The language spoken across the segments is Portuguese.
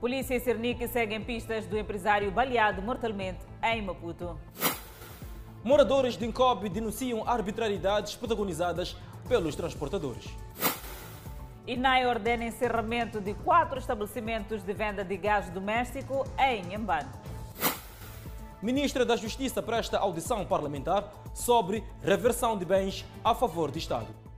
Polícia e Cernic seguem pistas do empresário baleado mortalmente em Maputo. Moradores de Incobe denunciam arbitrariedades protagonizadas pelos transportadores. INAI ordena encerramento de quatro estabelecimentos de venda de gás doméstico em Embane. Ministra da Justiça presta audição parlamentar sobre reversão de bens a favor do Estado.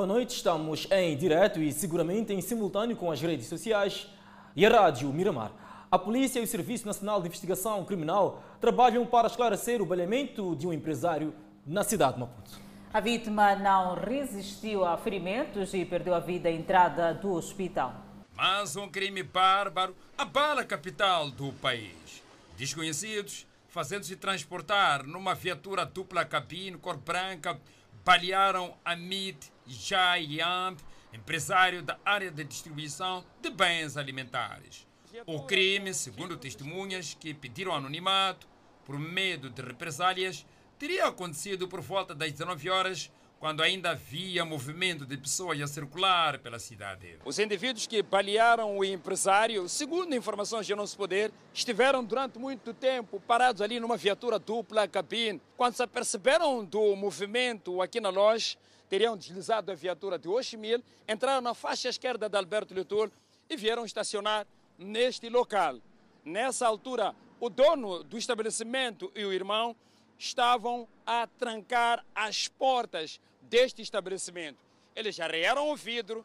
Boa noite, estamos em direto e seguramente em simultâneo com as redes sociais e a Rádio Miramar. A polícia e o Serviço Nacional de Investigação Criminal trabalham para esclarecer o balhamento de um empresário na cidade de Maputo. A vítima não resistiu a ferimentos e perdeu a vida à entrada do hospital. Mas um crime bárbaro abala a capital do país. Desconhecidos, fazendo-se transportar numa viatura dupla cabine cor branca, balearam Amit Jayamp, empresário da área de distribuição de bens alimentares. O crime, segundo testemunhas que pediram anonimato por medo de represálias, teria acontecido por volta das 19 horas, quando ainda havia movimento de pessoas a circular pela cidade. Os indivíduos que balearam o empresário, segundo informações de nosso poder, estiveram durante muito tempo parados ali numa viatura dupla cabine. Quando se aperceberam do movimento aqui na loja, teriam deslizado a viatura de Oximil, entraram na faixa esquerda de Alberto Litur e vieram estacionar neste local. Nessa altura, o dono do estabelecimento e o irmão estavam a trancar as portas deste estabelecimento. Eles arrearam o vidro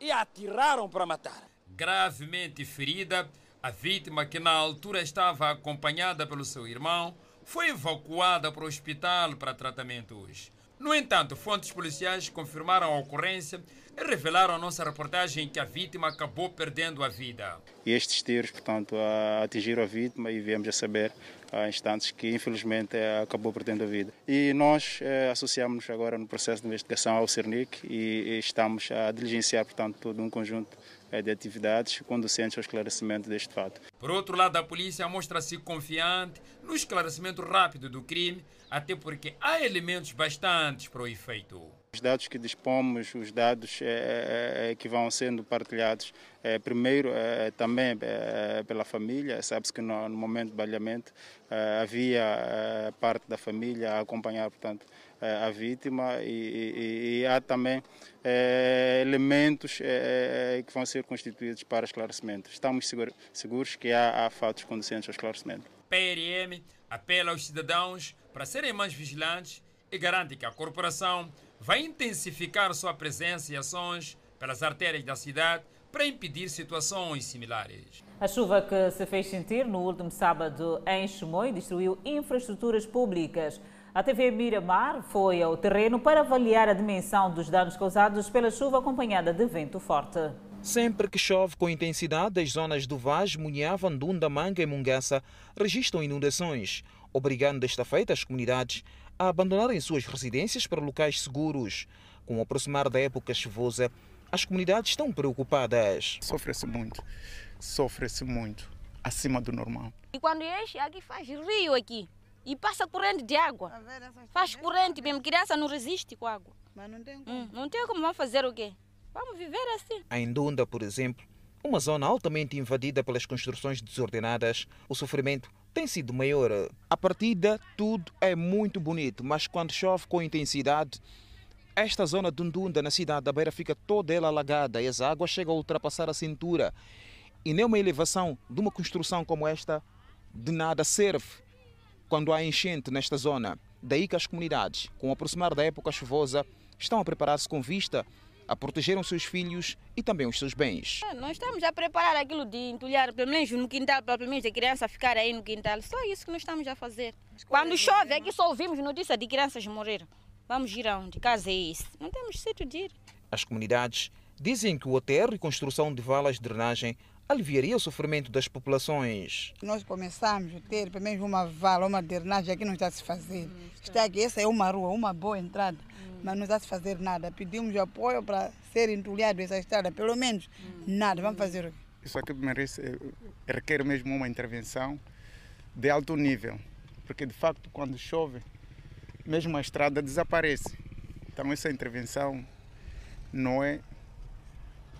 e atiraram para matar. Gravemente ferida, a vítima, que na altura estava acompanhada pelo seu irmão, foi evacuada para o hospital para tratamentos. No entanto, fontes policiais confirmaram a ocorrência e revelaram à nossa reportagem que a vítima acabou perdendo a vida. Estes tiros, portanto, atingiram a vítima e viemos a saber há instantes que infelizmente acabou perdendo a vida. E nós eh, associamos-nos agora no processo de investigação ao CERNIC e, e estamos a diligenciar, portanto, todo um conjunto eh, de atividades conducentes ao esclarecimento deste fato. Por outro lado, a polícia mostra-se confiante no esclarecimento rápido do crime, até porque há elementos bastantes para o efeito. Os dados que dispomos, os dados é, é, que vão sendo partilhados, primeiro também pela família, sabe-se que no, no, momento do balhamento havia parte da família a acompanhar, portanto, a vítima e, e, e há também elementos que vão ser constituídos para esclarecimento. Estamos seguros, seguros que há, há fatos conducentes ao esclarecimento. PRM apela aos cidadãos para serem mais vigilantes e garante que a corporação vai intensificar sua presença e ações pelas artérias da cidade para impedir situações similares. A chuva que se fez sentir no último sábado em Chimoio destruiu infraestruturas públicas. A TV Miramar foi ao terreno para avaliar a dimensão dos danos causados pela chuva acompanhada de vento forte. Sempre que chove com intensidade, as zonas do Vaz, Munhava, Ndunda, Manga e Mungaça registram inundações, obrigando desta feita as comunidades a abandonarem suas residências para locais seguros. Com o aproximar da época chuvosa, as comunidades estão preocupadas. Sofre-se muito, sofre-se muito, acima do normal. E quando enche, aqui faz rio aqui e passa corrente de água. Faz corrente mesmo, criança não resiste com água. Mas não tem como. Hum, não tem como vamos fazer o quê? Vamos viver assim. A Indunda, por exemplo, uma zona altamente invadida pelas construções desordenadas, o sofrimento tem sido maior. A partida, tudo é muito bonito, mas quando chove com intensidade, esta zona de Ndunda, na cidade da Beira, fica toda ela alagada e as águas chegam a ultrapassar a cintura. E nem uma elevação de uma construção como esta de nada serve quando há enchente nesta zona. Daí que as comunidades, com o aproximar da época chuvosa, estão a preparar-se com vista a proteger os seus filhos e também os seus bens. É, nós estamos a preparar aquilo de entulhar, pelo menos no quintal, pelo menos a criança ficar aí no quintal. Só isso que nós estamos a fazer. Quando chove, é que só ouvimos notícia de crianças morrer. Vamos ir aonde? Casa é isso. Não temos sítio de ir. As comunidades dizem que o aterro e construção de valas de drenagem aliviaria o sofrimento das populações. Nós começamos a ter pelo menos uma vala, uma drenagem aqui não está a se fazer. Está aqui, essa é uma rua, uma boa entrada mas não está se fazer nada. Pedimos apoio para ser entulhado essa estrada, pelo menos nada. Vamos fazer o quê? Isso aqui merece, requer mesmo uma intervenção de alto nível, porque de facto quando chove, mesmo a estrada desaparece. Então essa intervenção não é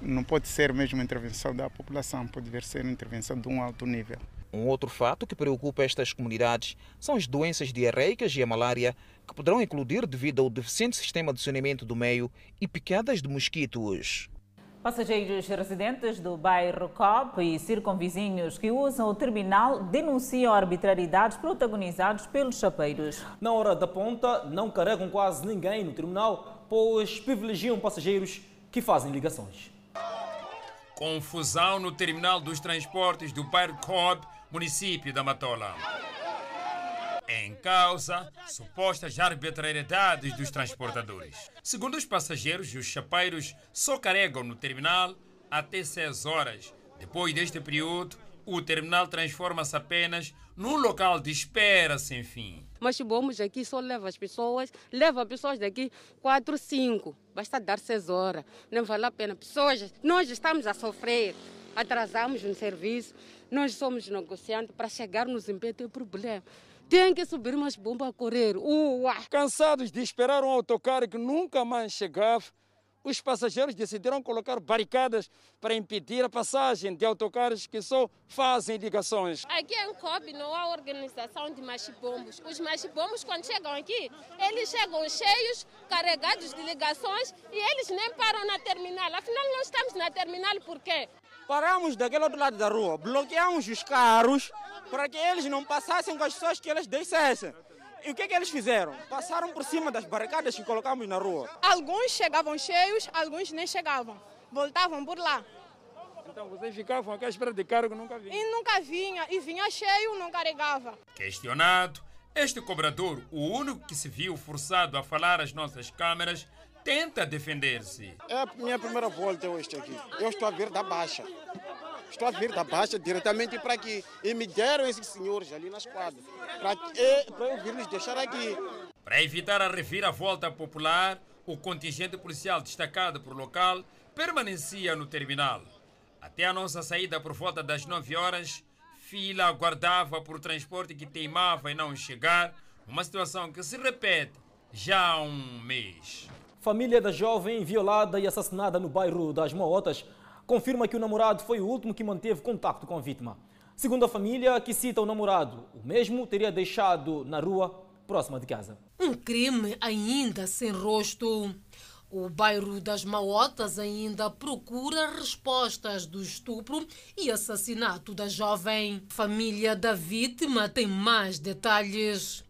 não pode ser mesmo intervenção da população, pode ser intervenção de um alto nível. Um outro fato que preocupa estas comunidades são as doenças diarreicas e a malária, que poderão eclodir devido ao deficiente sistema de saneamento do meio e picadas de mosquitos. Passageiros residentes do bairro COP e circunvizinhos que usam o terminal denunciam arbitrariedades protagonizadas pelos chapeiros. Na hora da ponta, não carregam quase ninguém no terminal, pois privilegiam passageiros que fazem ligações. Confusão no terminal dos transportes do bairro COP, município da Matola. Em causa, supostas arbitrariedades dos transportadores. Segundo os passageiros, os chapeiros só carregam no terminal até 6 horas. Depois deste período, o terminal transforma-se apenas num local de espera sem fim. Mas vamos aqui só leva as pessoas, leva pessoas daqui 4, 5. Basta dar 6 horas. Não vale a pena. Pessoas, nós estamos a sofrer. Atrasamos no serviço. Nós somos negociantes para chegar nos impede problema. Tem que subir umas bombas a correr. Uá. Cansados de esperar um autocarro que nunca mais chegava, os passageiros decidiram colocar barricadas para impedir a passagem de autocarros que só fazem ligações. Aqui em COB não há organização de machibombos. Os machibombos, quando chegam aqui, eles chegam cheios, carregados de ligações e eles nem param na terminal. Afinal, nós estamos na terminal por quê? Paramos daquele outro lado da rua, bloqueamos os carros para que eles não passassem com as pessoas que eles descessem. E o que, que eles fizeram? Passaram por cima das barricadas que colocamos na rua. Alguns chegavam cheios, alguns nem chegavam. Voltavam por lá. Então vocês ficavam aqui à espera de cargo nunca vinha? E nunca vinha. E vinha cheio, não carregava. Questionado, este cobrador, o único que se viu forçado a falar às nossas câmeras, tenta defender-se. É a minha primeira volta hoje aqui. Eu estou a vir da Baixa. Estou a vir da Baixa diretamente para aqui. E me deram esses senhores ali na esquadra. Para, para eu vir lhes deixar aqui. Para evitar a reviravolta popular, o contingente policial destacado por local permanecia no terminal. Até a nossa saída por volta das 9 horas, fila aguardava por transporte que teimava em não chegar, uma situação que se repete já há um mês. Família da jovem violada e assassinada no bairro das Mootas confirma que o namorado foi o último que manteve contato com a vítima. Segundo a família, que cita o namorado, o mesmo teria deixado na rua próxima de casa. Um crime ainda sem rosto. O bairro das Maotas ainda procura respostas do estupro e assassinato da jovem. Família da vítima tem mais detalhes.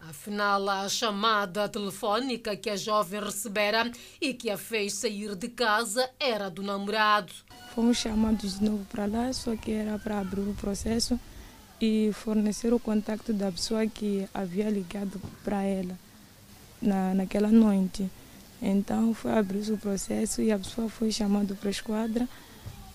Afinal, a chamada telefônica que a jovem recebera e que a fez sair de casa era do namorado. Fomos chamados de novo para lá, só que era para abrir o processo e fornecer o contato da pessoa que havia ligado para ela na, naquela noite. Então foi abrir o processo e a pessoa foi chamada para a esquadra,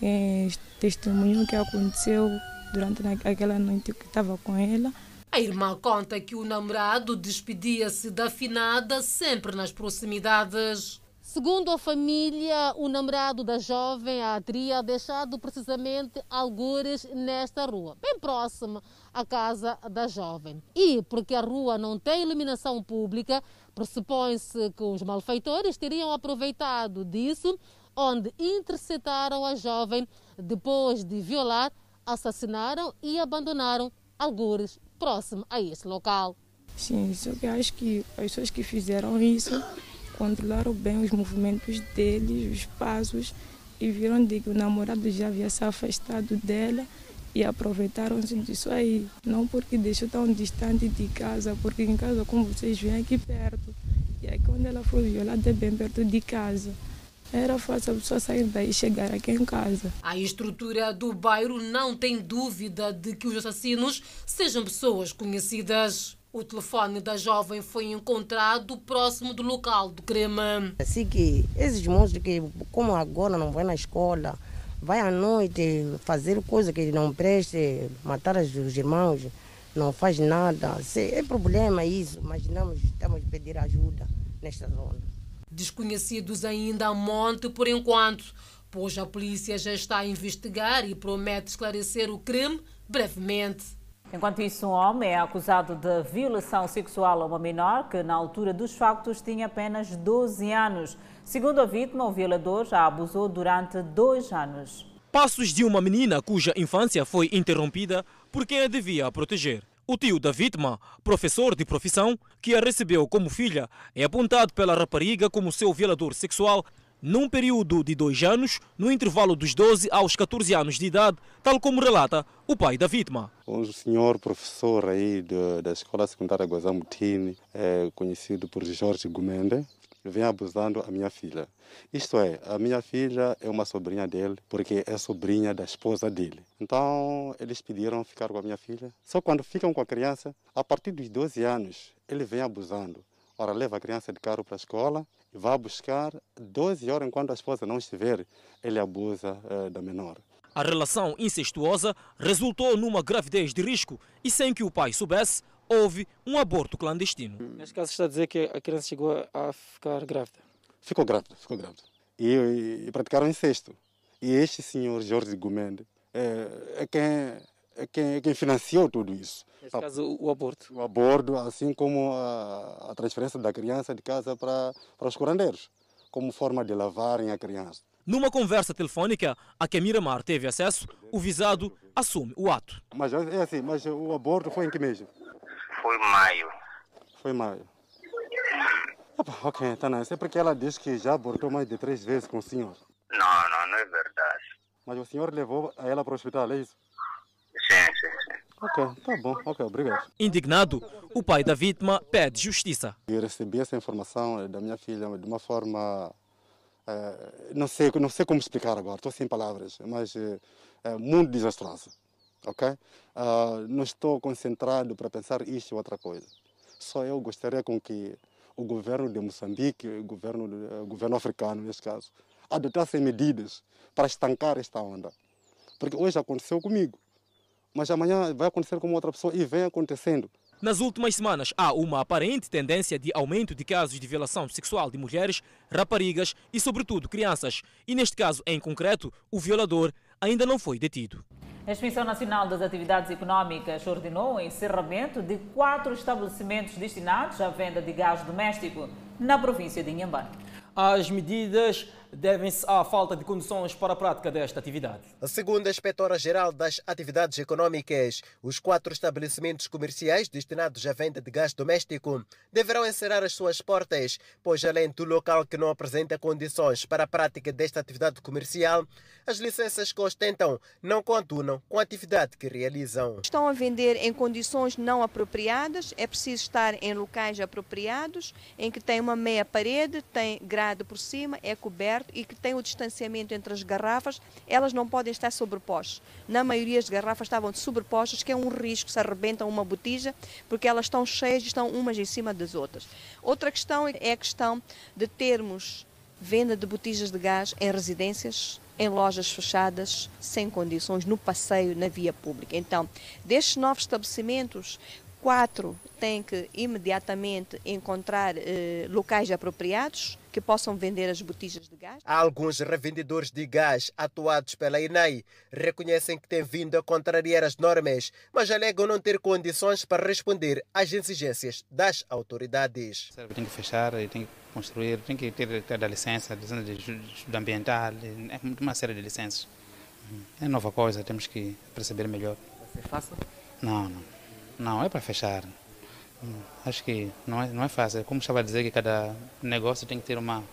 e testemunhou o que aconteceu durante aquela noite que estava com ela. A irmã conta que o namorado despedia-se da finada sempre nas proximidades. Segundo a família, o namorado da jovem a teria deixado precisamente algures nesta rua, bem próxima à casa da jovem. E porque a rua não tem iluminação pública, pressupõe-se que os malfeitores teriam aproveitado disso, onde interceptaram a jovem depois de violar, assassinaram e abandonaram algures próximo a esse local. Sim, só que acho que as pessoas que fizeram isso controlaram bem os movimentos deles, os passos e viram de que o namorado já havia se afastado dela e aproveitaram-se disso aí. Não porque deixou tão distante de casa, porque em casa, como vocês veem, aqui perto. E aí quando ela foi violada, é bem perto de casa. Era fácil a pessoa sair daí e chegar aqui em casa. A estrutura do bairro não tem dúvida de que os assassinos sejam pessoas conhecidas. O telefone da jovem foi encontrado próximo do local do crime. Assim que esses monstros que, como agora não vai na escola, vai à noite fazer coisa que não preste, matar os irmãos, não faz nada. É problema isso, mas não estamos a pedir ajuda nesta zona. Desconhecidos ainda a monte por enquanto, pois a polícia já está a investigar e promete esclarecer o crime brevemente. Enquanto isso, um homem é acusado de violação sexual a uma menor que, na altura dos factos, tinha apenas 12 anos. Segundo a vítima, o violador já abusou durante dois anos. Passos de uma menina cuja infância foi interrompida por quem a devia proteger. O tio da vítima, professor de profissão, que a recebeu como filha, é apontado pela rapariga como seu violador sexual num período de dois anos, no intervalo dos 12 aos 14 anos de idade, tal como relata o pai da vítima. Um senhor professor aí de, da Escola Secundária Guazamutini, é conhecido por Jorge Gumende, vem abusando a minha filha. Isto é, a minha filha é uma sobrinha dele, porque é sobrinha da esposa dele. Então, eles pediram ficar com a minha filha. Só quando ficam com a criança, a partir dos 12 anos, ele vem abusando. Ora, leva a criança de carro para a escola e vai buscar 12 horas enquanto a esposa não estiver, ele abusa uh, da menor. A relação incestuosa resultou numa gravidez de risco e sem que o pai soubesse, houve um aborto clandestino. Neste caso está a dizer que a criança chegou a ficar grávida. Ficou grávida, ficou grávida. E, e, e praticaram incesto. E este senhor Jorge Gumende é, é quem é quem, é quem financiou tudo isso. Neste caso, o aborto. O aborto, assim como a, a transferência da criança de casa para, para os curandeiros, como forma de lavarem a criança. Numa conversa telefônica a que a Miramar teve acesso, o visado assume o ato. Mas é assim, mas o aborto foi em que mês? Foi maio. Foi maio. ok, então não, isso é porque ela diz que já abortou mais de três vezes com o senhor. Não, não, não é verdade. Mas o senhor levou ela para o hospital, é isso? Sim, sim, sim. Ok, tá bom, ok, obrigado. Indignado, o pai da vítima pede justiça. Eu recebi essa informação da minha filha de uma forma. É, não, sei, não sei como explicar agora, estou sem palavras, mas é, é muito desastrosa. Ok? Uh, não estou concentrado para pensar isto ou outra coisa. Só eu gostaria com que o governo de Moçambique, o governo, o governo africano, neste caso, adotassem medidas para estancar esta onda. Porque hoje aconteceu comigo mas amanhã vai acontecer com outra pessoa e vem acontecendo. Nas últimas semanas, há uma aparente tendência de aumento de casos de violação sexual de mulheres, raparigas e, sobretudo, crianças. E, neste caso em concreto, o violador ainda não foi detido. A Inspeção Nacional das Atividades Econômicas ordenou o encerramento de quatro estabelecimentos destinados à venda de gás doméstico na província de Inhambane. As medidas devem-se à falta de condições para a prática desta atividade. Segundo a Inspetora-Geral das Atividades Econômicas, os quatro estabelecimentos comerciais destinados à venda de gás doméstico deverão encerrar as suas portas, pois além do local que não apresenta condições para a prática desta atividade comercial, as licenças que ostentam não coadunam com a atividade que realizam. Estão a vender em condições não apropriadas, é preciso estar em locais apropriados, em que tem uma meia parede, tem grade por cima, é coberto e que tem o distanciamento entre as garrafas, elas não podem estar sobrepostas. Na maioria as garrafas estavam sobrepostas, que é um risco, se arrebentam uma botija, porque elas estão cheias e estão umas em cima das outras. Outra questão é a questão de termos venda de botijas de gás em residências, em lojas fechadas, sem condições, no passeio, na via pública. Então, destes novos estabelecimentos, quatro têm que imediatamente encontrar eh, locais apropriados que possam vender as botijas de gás. Alguns revendedores de gás atuados pela INAI reconhecem que têm vindo a contrariar as normas, mas alegam não ter condições para responder às exigências das autoridades. Tem que fechar, tem que construir, tem que ter, ter a licença, licença de estudo ambiental, é uma série de licenças. É nova coisa, temos que perceber melhor. Vai ser fácil? Não, não. Não, é para fechar. Acho que não é, não é fácil. Como estava a dizer que cada negócio tem que ter uma,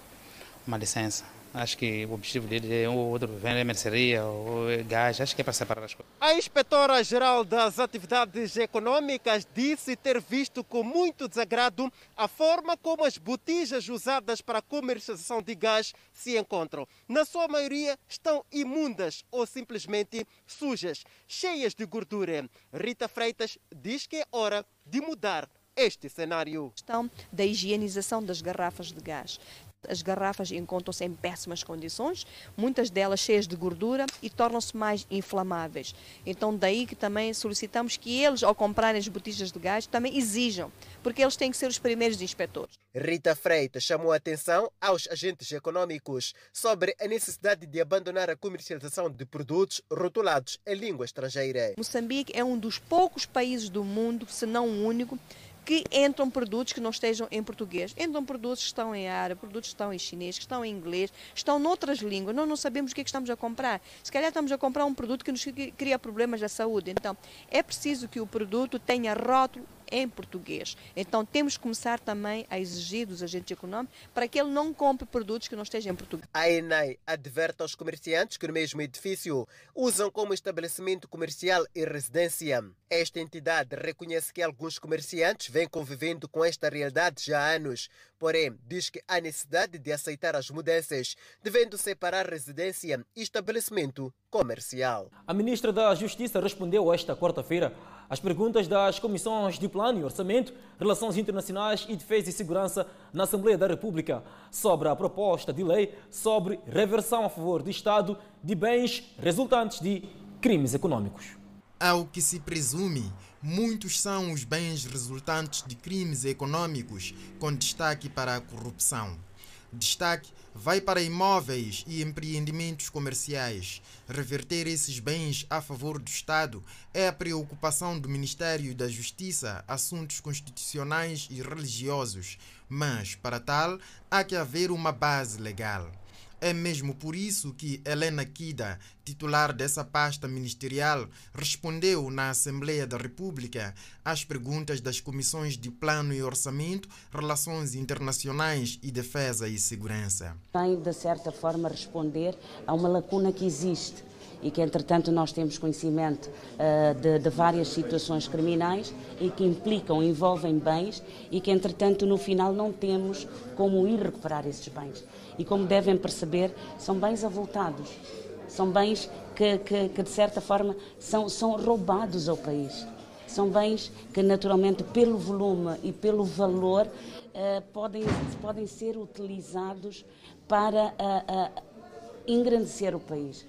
uma licença. Acho que o objetivo dele é um outro, vender mercearia ou gás, acho que é para separar as coisas. A inspetora-geral das atividades econômicas disse ter visto com muito desagrado a forma como as botijas usadas para a comercialização de gás se encontram. Na sua maioria estão imundas ou simplesmente sujas, cheias de gordura. Rita Freitas diz que é hora de mudar este cenário. questão da higienização das garrafas de gás. As garrafas encontram-se em péssimas condições, muitas delas cheias de gordura e tornam-se mais inflamáveis. Então, daí que também solicitamos que eles, ao comprarem as botijas de gás, também exijam, porque eles têm que ser os primeiros inspectores. Rita Freitas chamou a atenção aos agentes econômicos sobre a necessidade de abandonar a comercialização de produtos rotulados em língua estrangeira. Moçambique é um dos poucos países do mundo, se não o único, que entram produtos que não estejam em português. Entram produtos que estão em árabe, produtos que estão em chinês, que estão em inglês, estão noutras línguas. Nós não sabemos o que, é que estamos a comprar. Se calhar estamos a comprar um produto que nos cria problemas da saúde. Então, é preciso que o produto tenha rótulo em português. Então temos que começar também a exigir dos agentes econômicos para que ele não compre produtos que não estejam em português. A ENAI adverte aos comerciantes que no mesmo edifício usam como estabelecimento comercial e residência. Esta entidade reconhece que alguns comerciantes vêm convivendo com esta realidade já há anos, porém diz que há necessidade de aceitar as mudanças, devendo separar residência e estabelecimento comercial. A ministra da Justiça respondeu esta quarta-feira às perguntas das comissões de Plano e Orçamento, Relações Internacionais e Defesa e Segurança na Assembleia da República sobre a proposta de lei sobre reversão a favor do Estado de bens resultantes de crimes econômicos. Ao que se presume, muitos são os bens resultantes de crimes econômicos, com destaque para a corrupção. Destaque vai para imóveis e empreendimentos comerciais. Reverter esses bens a favor do Estado é a preocupação do Ministério da Justiça, Assuntos Constitucionais e Religiosos, mas, para tal, há que haver uma base legal. É mesmo por isso que Helena Kida, titular dessa pasta ministerial, respondeu na Assembleia da República às perguntas das comissões de Plano e Orçamento, Relações Internacionais e Defesa e Segurança. Vem, de certa forma, responder a uma lacuna que existe e que, entretanto, nós temos conhecimento uh, de, de, várias situações criminais e que implicam, envolvem bens e que, entretanto, no final não temos como ir recuperar esses bens e, como devem perceber, são bens avultados. São bens que, que, que de certa forma, são, são roubados ao país. São bens que, naturalmente, pelo volume e pelo valor, uh, podem, podem ser utilizados para uh, uh, engrandecer o país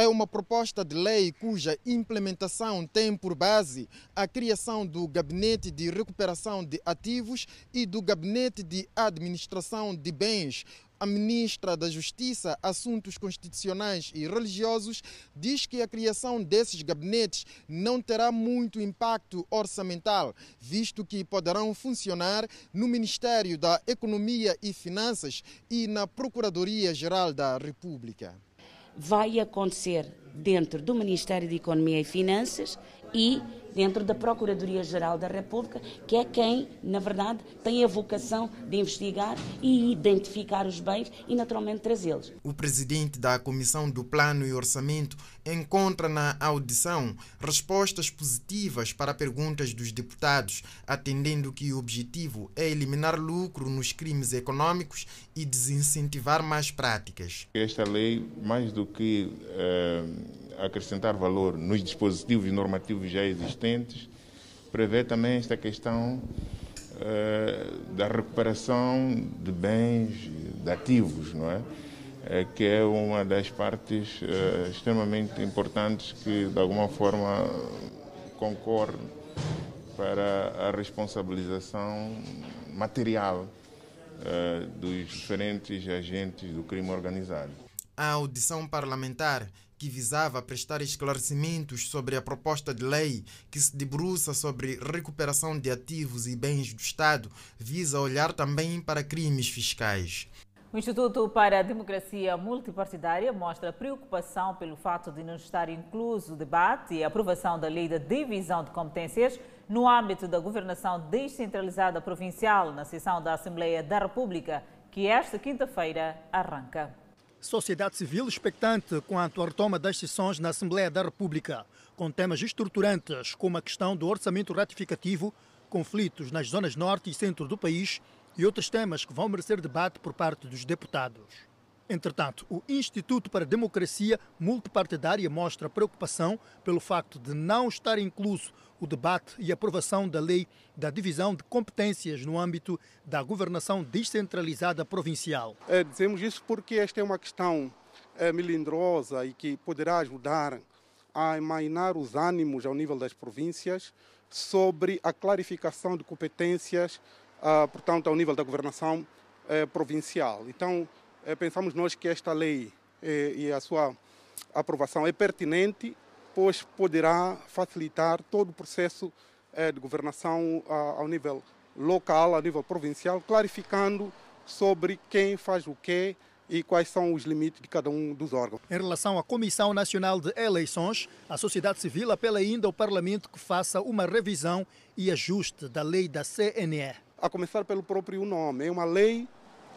é uma proposta de lei cuja implementação tem por base a criação do Gabinete de Recuperação de Ativos e do Gabinete de Administração de Bens. A ministra da Justiça, Assuntos Constitucionais e Religiosos diz que a criação desses gabinetes não terá muito impacto orçamental, visto que poderão funcionar no Ministério da Economia e Finanças e na Procuradoria-Geral da República. Vai acontecer dentro do Ministério de Economia e Finanças e dentro da Procuradoria-Geral da República, que é quem, na verdade, tem a vocação de investigar e identificar os bens e, naturalmente, trazê-los. O presidente da Comissão do Plano e Orçamento encontra na audição respostas positivas para perguntas dos deputados, atendendo que o objetivo é eliminar lucro nos crimes econômicos e desincentivar mais práticas. Esta lei, mais do que. Uh acrescentar valor nos dispositivos normativos já existentes, prevê também esta questão uh, da recuperação de bens, de ativos, não é? É que é uma das partes uh, extremamente importantes que, de alguma forma, concorre para a responsabilização material uh, dos diferentes agentes do crime organizado. A audição parlamentar que visava prestar esclarecimentos sobre a proposta de lei que se debruça sobre recuperação de ativos e bens do Estado, visa olhar também para crimes fiscais. O Instituto para a Democracia Multipartidária mostra preocupação pelo fato de não estar incluso o debate e a aprovação da lei da divisão de competências no âmbito da governação descentralizada provincial na sessão da Assembleia da República, que esta quinta-feira arranca. Sociedade civil expectante quanto à retoma das sessões na Assembleia da República, com temas estruturantes como a questão do orçamento ratificativo, conflitos nas zonas norte e centro do país e outros temas que vão merecer debate por parte dos deputados. Entretanto, o Instituto para a Democracia Multipartidária mostra preocupação pelo facto de não estar incluso o debate e aprovação da lei da divisão de competências no âmbito da governação descentralizada provincial. É, dizemos isso porque esta é uma questão é, melindrosa e que poderá ajudar a emainar os ânimos ao nível das províncias sobre a clarificação de competências, portanto, ao nível da governação eh, provincial. Então, eh, pensamos nós que esta lei eh, e a sua aprovação é pertinente, pois poderá facilitar todo o processo de governação ao nível local, ao nível provincial, clarificando sobre quem faz o quê e quais são os limites de cada um dos órgãos. Em relação à Comissão Nacional de Eleições, a sociedade civil apela ainda ao Parlamento que faça uma revisão e ajuste da lei da CNE. A começar pelo próprio nome, é uma lei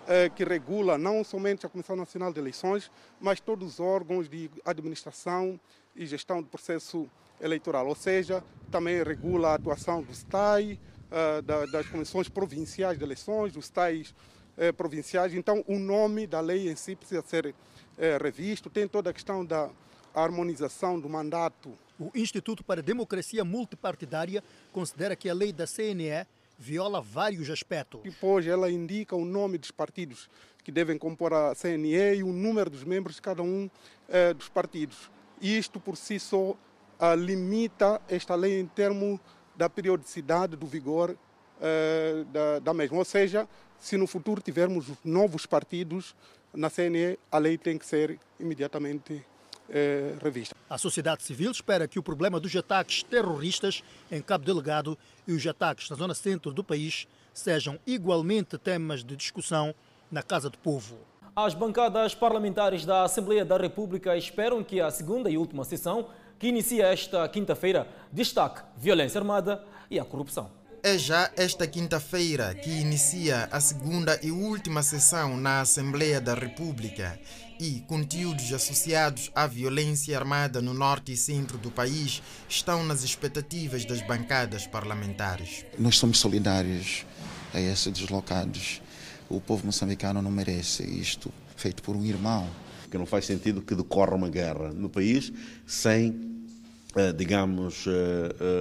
eh, que regula não somente a Comissão Nacional de Eleições, mas todos os órgãos de administração e gestão do processo eleitoral, ou seja, também regula a atuação dos TAI, eh, da, das comissões provinciais de eleições, dos TAIs eh, provinciais. Então, o nome da lei em si precisa ser revisto. Tem toda a questão da harmonização do mandato. O Instituto para a Democracia Multipartidária considera que a lei da CNE viola vários aspectos. Depois ela indica o nome dos partidos que devem compor a CNE e o número dos membros de cada um eh, dos partidos. Isto por si só limita esta lei em termos da periodicidade do vigor eh, da, da mesma. Ou seja, se no futuro tivermos novos partidos na CNE, a lei tem que ser imediatamente eh, revista. A sociedade civil espera que o problema dos ataques terroristas em Cabo Delegado e os ataques na zona centro do país sejam igualmente temas de discussão na Casa do Povo. As bancadas parlamentares da Assembleia da República esperam que a segunda e última sessão, que inicia esta quinta-feira, destaque violência armada e a corrupção. É já esta quinta-feira que inicia a segunda e última sessão na Assembleia da República e conteúdos associados à violência armada no norte e centro do país estão nas expectativas das bancadas parlamentares. Nós somos solidários a esses deslocados. O povo moçambicano não merece isto feito por um irmão. Que não faz sentido que decorra uma guerra no país sem, digamos,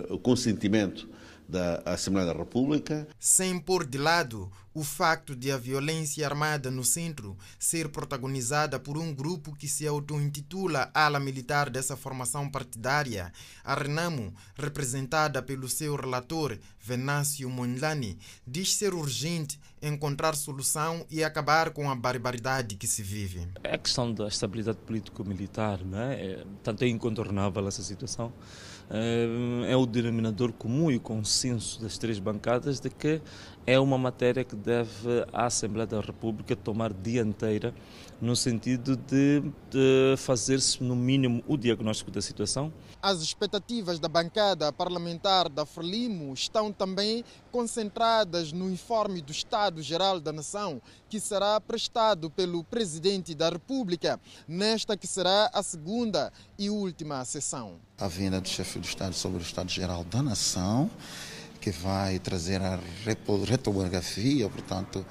o consentimento da Assembleia da República. Sem pôr de lado o facto de a violência armada no centro ser protagonizada por um grupo que se auto-intitula ala militar dessa formação partidária, a Renamo, representada pelo seu relator Venâncio Mondlane, diz ser urgente encontrar solução e acabar com a barbaridade que se vive. A questão da estabilidade político-militar, não é? é? Tanto é incontornável essa situação é o denominador comum e consenso das três bancadas de que é uma matéria que deve a Assembleia da República tomar dianteira no sentido de, de fazer-se, no mínimo, o diagnóstico da situação. As expectativas da bancada parlamentar da Frelimo estão também concentradas no informe do Estado-Geral da Nação, que será prestado pelo Presidente da República, nesta que será a segunda e última sessão. A vinda do chefe do Estado sobre o Estado-Geral da Nação que vai trazer a retografia, portanto,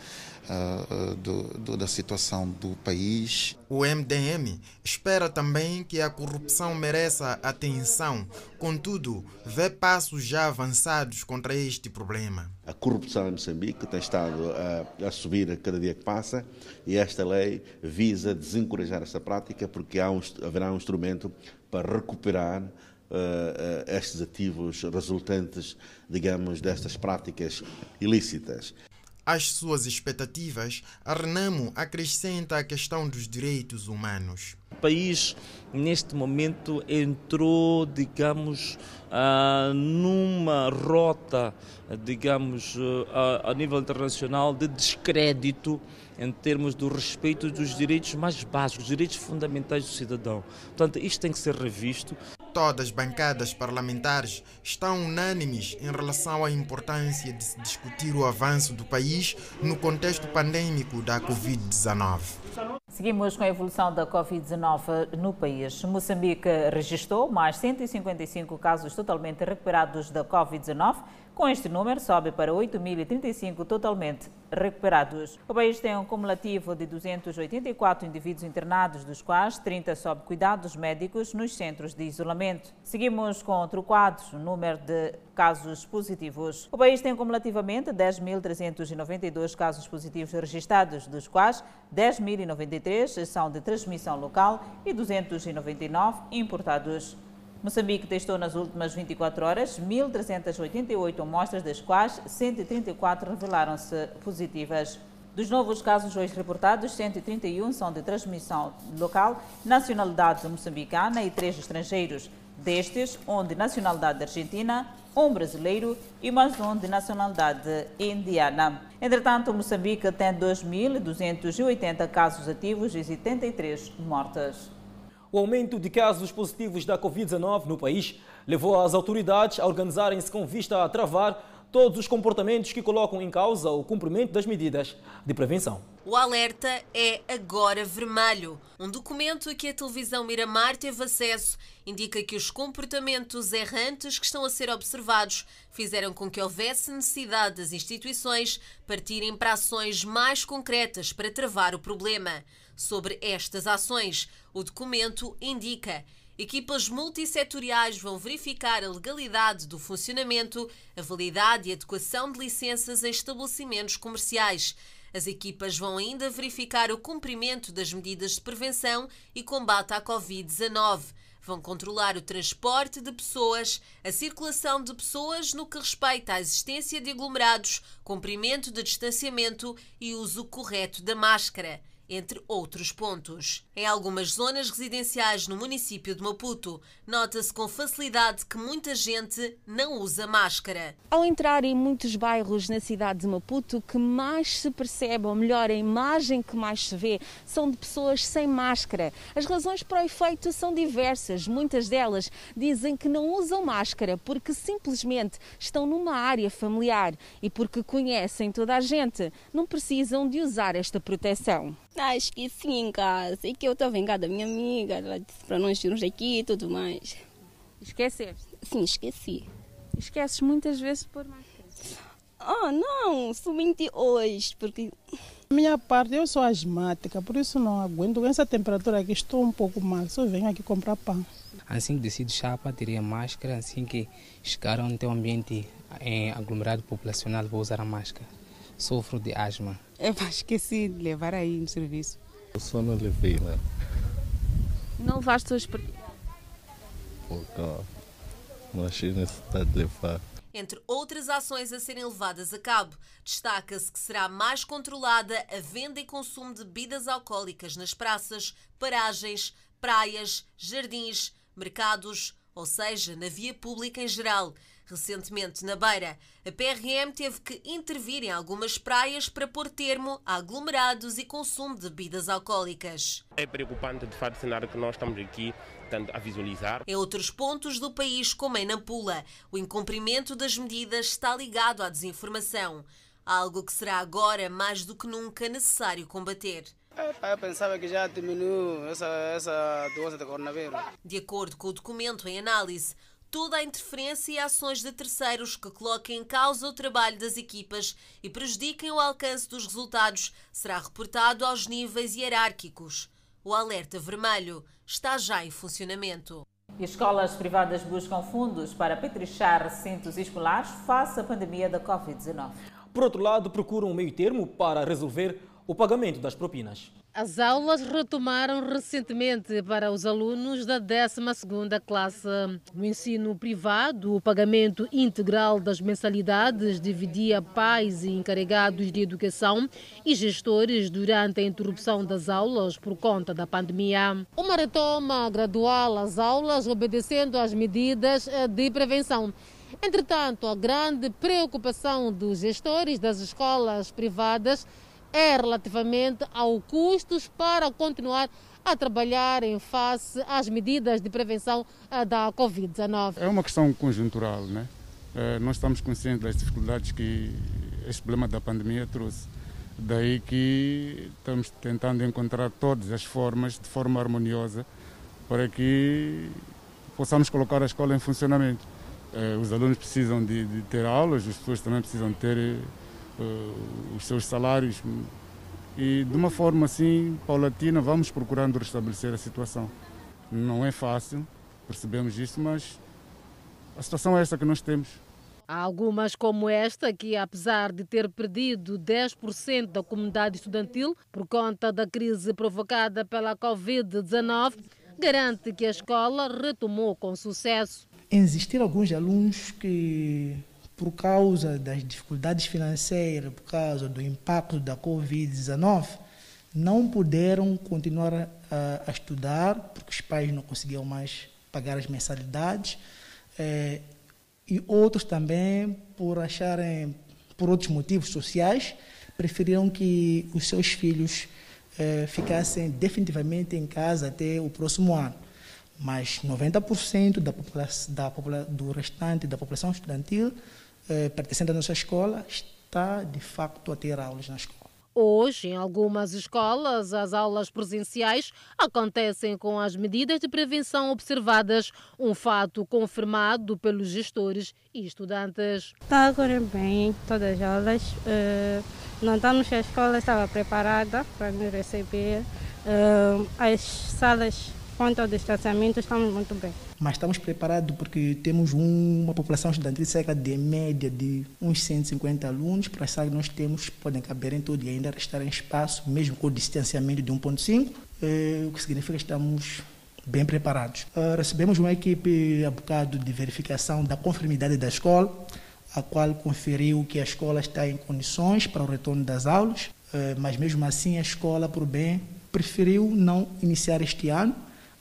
uh, do, do, da situação do país. O MDM espera também que a corrupção mereça atenção, contudo, vê passos já avançados contra este problema. A corrupção em Moçambique tem estado a, a subir a cada dia que passa e esta lei visa desencorajar esta prática porque há um, haverá um instrumento para recuperar Uh, uh, estes ativos resultantes, digamos, destas práticas ilícitas. Às suas expectativas, a Renamo acrescenta a questão dos direitos humanos. O país, neste momento, entrou, digamos, uh, numa rota, digamos, a nível internacional de descrédito em termos do respeito dos direitos mais básicos, direitos fundamentais do cidadão. Portanto, isto tem que ser revisto. Todas as bancadas parlamentares estão unânimes em relação à importância de se discutir o avanço do país no contexto pandêmico da Covid-19. Seguimos com a evolução da Covid-19 no país. Moçambique registrou mais 155 casos totalmente recuperados da Covid-19, Com este número, sobe para 8.035 totalmente recuperados. O país tem um cumulativo de 284 indivíduos internados, dos quais 30 sob cuidados médicos nos centros de isolamento. Seguimos com trocados o número de casos positivos. O país tem cumulativamente 10.392 casos positivos registrados, dos quais 10.093 são de transmissão local e 299 importados. Moçambique testou nas últimas 24 horas 1.388 amostras, das quais 134 revelaram-se positivas. Dos novos casos hoje reportados, 131 são de transmissão local, nacionalidade moçambicana e três estrangeiros. Destes, um de nacionalidade argentina, um brasileiro e mais um de nacionalidade indiana. Entretanto, Moçambique tem 2.280 casos ativos e 73 mortes. O aumento de casos positivos da Covid-19 no país levou as autoridades a organizarem-se com vista a travar todos os comportamentos que colocam em causa o cumprimento das medidas de prevenção. O alerta é agora vermelho. Um documento que a televisão Miramar teve acesso indica que os comportamentos errantes que estão a ser observados fizeram com que houvesse necessidade das instituições partirem para ações mais concretas para travar o problema. Sobre estas ações, o documento indica Equipas multissetoriais vão verificar a legalidade do funcionamento, a validade e adequação de licenças em estabelecimentos comerciais. As equipas vão ainda verificar o cumprimento das medidas de prevenção e combate à Covid-19. Vão controlar o transporte de pessoas, a circulação de pessoas no que respeita à existência de aglomerados, cumprimento de distanciamento e uso correto da máscara entre outros pontos. Em algumas zonas residenciais no município de Maputo, nota-se com facilidade que muita gente não usa máscara. Ao entrar em muitos bairros na cidade de Maputo, que mais se percebe, ou melhor, a imagem que mais se vê, são de pessoas sem máscara. As razões para o efeito são diversas. Muitas delas dizem que não usam máscara porque simplesmente estão numa área familiar e porque conhecem toda a gente. Não precisam de usar esta proteção. Ah, esqueci em casa. E que eu estou vengada da minha amiga. Ela disse para nós irmos aqui e tudo mais. Esqueceste? Sim, esqueci. Esqueces muitas vezes por máscara? Ah, não, somente hoje, porque... Minha parte, eu sou asmática, por isso não aguento. Com essa temperatura aqui, estou um pouco mal. Só venho aqui comprar pão. Assim que decido chapa, teria máscara. Assim que chegar onde tem um ambiente em aglomerado populacional, vou usar a máscara. Sofro de asma. Eu esqueci de levar aí no serviço. Eu só não levei, né? Não levaste hoje para Porque não achei necessidade de levar. Entre outras ações a serem levadas a cabo, destaca-se que será mais controlada a venda e consumo de bebidas alcoólicas nas praças, paragens, praias, jardins, mercados, ou seja, na via pública em geral. Recentemente, na Beira, a PRM teve que intervir em algumas praias para pôr termo a aglomerados e consumo de bebidas alcoólicas. É preocupante, de facto, o cenário que nós estamos aqui a visualizar. Em outros pontos do país, como em Nampula, o incumprimento das medidas está ligado à desinformação, algo que será agora mais do que nunca necessário combater. Eu pensava que já diminuiu essa, essa doença de coronavírus. De acordo com o documento em análise, toda a interferência e ações de terceiros que coloquem em causa o trabalho das equipas e prejudiquem o alcance dos resultados será reportado aos níveis hierárquicos. O alerta vermelho está já em funcionamento. E escolas privadas buscam fundos para petrichar recintos escolares face à pandemia da Covid-19. Por outro lado, procuram um meio termo para resolver o pagamento das propinas. As aulas retomaram recentemente para os alunos da 12ª classe. No ensino privado, o pagamento integral das mensalidades dividia pais e encarregados de educação e gestores durante a interrupção das aulas por conta da pandemia. Uma retoma gradual às aulas, obedecendo às medidas de prevenção. Entretanto, a grande preocupação dos gestores das escolas privadas é relativamente aos custos para continuar a trabalhar em face às medidas de prevenção eh, da Covid-19. É uma questão conjuntural, né? É, nós estamos conscientes das dificuldades que este problema da pandemia trouxe. Daí que estamos tentando encontrar todas as formas, de forma harmoniosa, para que possamos colocar a escola em funcionamento. Eh, os alunos precisam de, de, ter aulas, as pessoas também precisam ter uh, os seus salários. E de uma forma assim, paulatina, vamos procurando restabelecer a situação. Não é fácil, percebemos isso, mas a situação é essa que nós temos. Há algumas como esta que, apesar de ter perdido 10% da comunidade estudantil por conta da crise provocada pela Covid-19, garante que a escola retomou com sucesso. Existiram alguns alunos que, por causa das dificuldades financeiras, por causa do impacto da Covid-19, não puderam continuar a, a, estudar, porque os pais não conseguiam mais pagar as mensalidades. É, e outros também, por acharem, por outros motivos sociais, preferiram que os seus filhos eh, ficassem definitivamente em casa até o próximo ano. Mas 90% da população, da do restante da população estudantil eh, pertencente à nossa escola está, de facto, a ter aulas na escola. Hoje, em algumas escolas, as aulas presenciais acontecem com as medidas de prevenção observadas, um fato confirmado pelos gestores e estudantes. Está a correr bem todas as aulas. Uh, notamos a escola estava preparada para nos receber. Uh, as salas quanto ao distanciamento, estamos muito bem. Mas estamos preparados porque temos uma população estudantil cerca de média de uns 150 alunos. Para salas que nós temos, podem caber em todo e ainda restar em espaço, mesmo com o distanciamento de 1,5, eh, o que significa que estamos bem preparados. Uh, recebemos uma equipe a de verificação da conformidade da escola, a qual conferiu que a escola está em condições para o retorno das aulas, uh, mas mesmo assim a escola, por bem, preferiu não iniciar este ano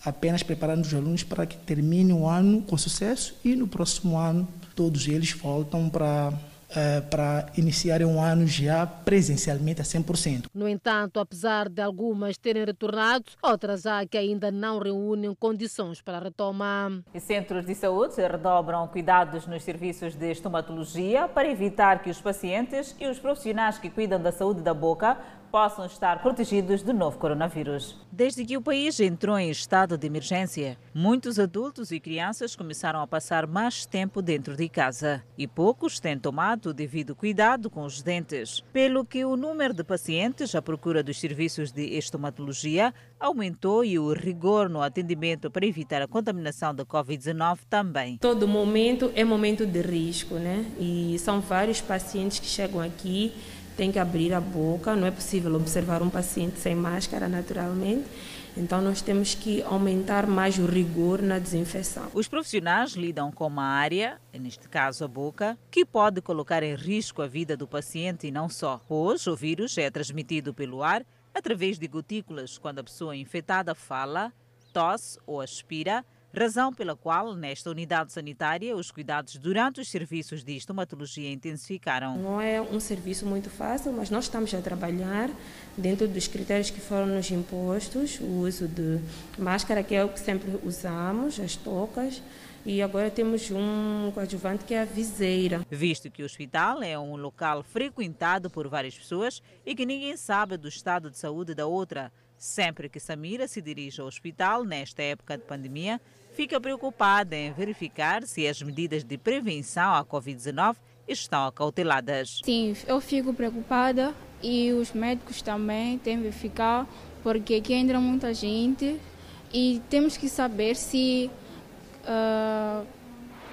apenas preparando os alunos para que terminem o ano com sucesso e no próximo ano todos eles voltam para Uh, para iniciarem um ano já presencialmente a 100%. No entanto, apesar de algumas terem retornado, outras há que ainda não reúnem condições para retomar. Os centros de saúde redobram cuidados nos serviços de estomatologia para evitar que os pacientes e os profissionais que cuidam da saúde da boca possam estar protegidos do novo coronavírus. Desde que o país entrou em estado de emergência, muitos adultos e crianças começaram a passar mais tempo dentro de casa e poucos têm tomado o devido cuidado com os dentes, pelo que o número de pacientes à procura dos serviços de estomatologia aumentou e o rigor no atendimento para evitar a contaminação da Covid-19 também. Todo momento é momento de risco, né? E são vários pacientes que chegam aqui tem que abrir a boca, não é possível observar um paciente sem máscara naturalmente. Então, nós temos que aumentar mais o rigor na desinfecção. Os profissionais lidam com uma área, neste caso a boca, que pode colocar em risco a vida do paciente e não só. Hoje, o vírus é transmitido pelo ar através de gotículas quando a pessoa infectada fala, tosse ou aspira razão pela qual, nesta unidade sanitária, os cuidados durante os serviços de estomatologia intensificaram. Não é um serviço muito fácil, mas nós estamos a trabalhar dentro dos critérios que foram nos impostos, o uso de máscara, que é o que sempre usamos, as toucas, e agora temos um coadjuvante que é a viseira. Visto que o hospital é um local frequentado por várias pessoas e que ninguém sabe do estado de saúde da outra, sempre que Samira se dirige ao hospital nesta época de pandemia, fica preocupada em verificar se as medidas de prevenção à Covid-19 estão acauteladas. Sim, eu fico preocupada e os médicos também têm que ficar, porque aqui entra muita gente e temos que saber se uh,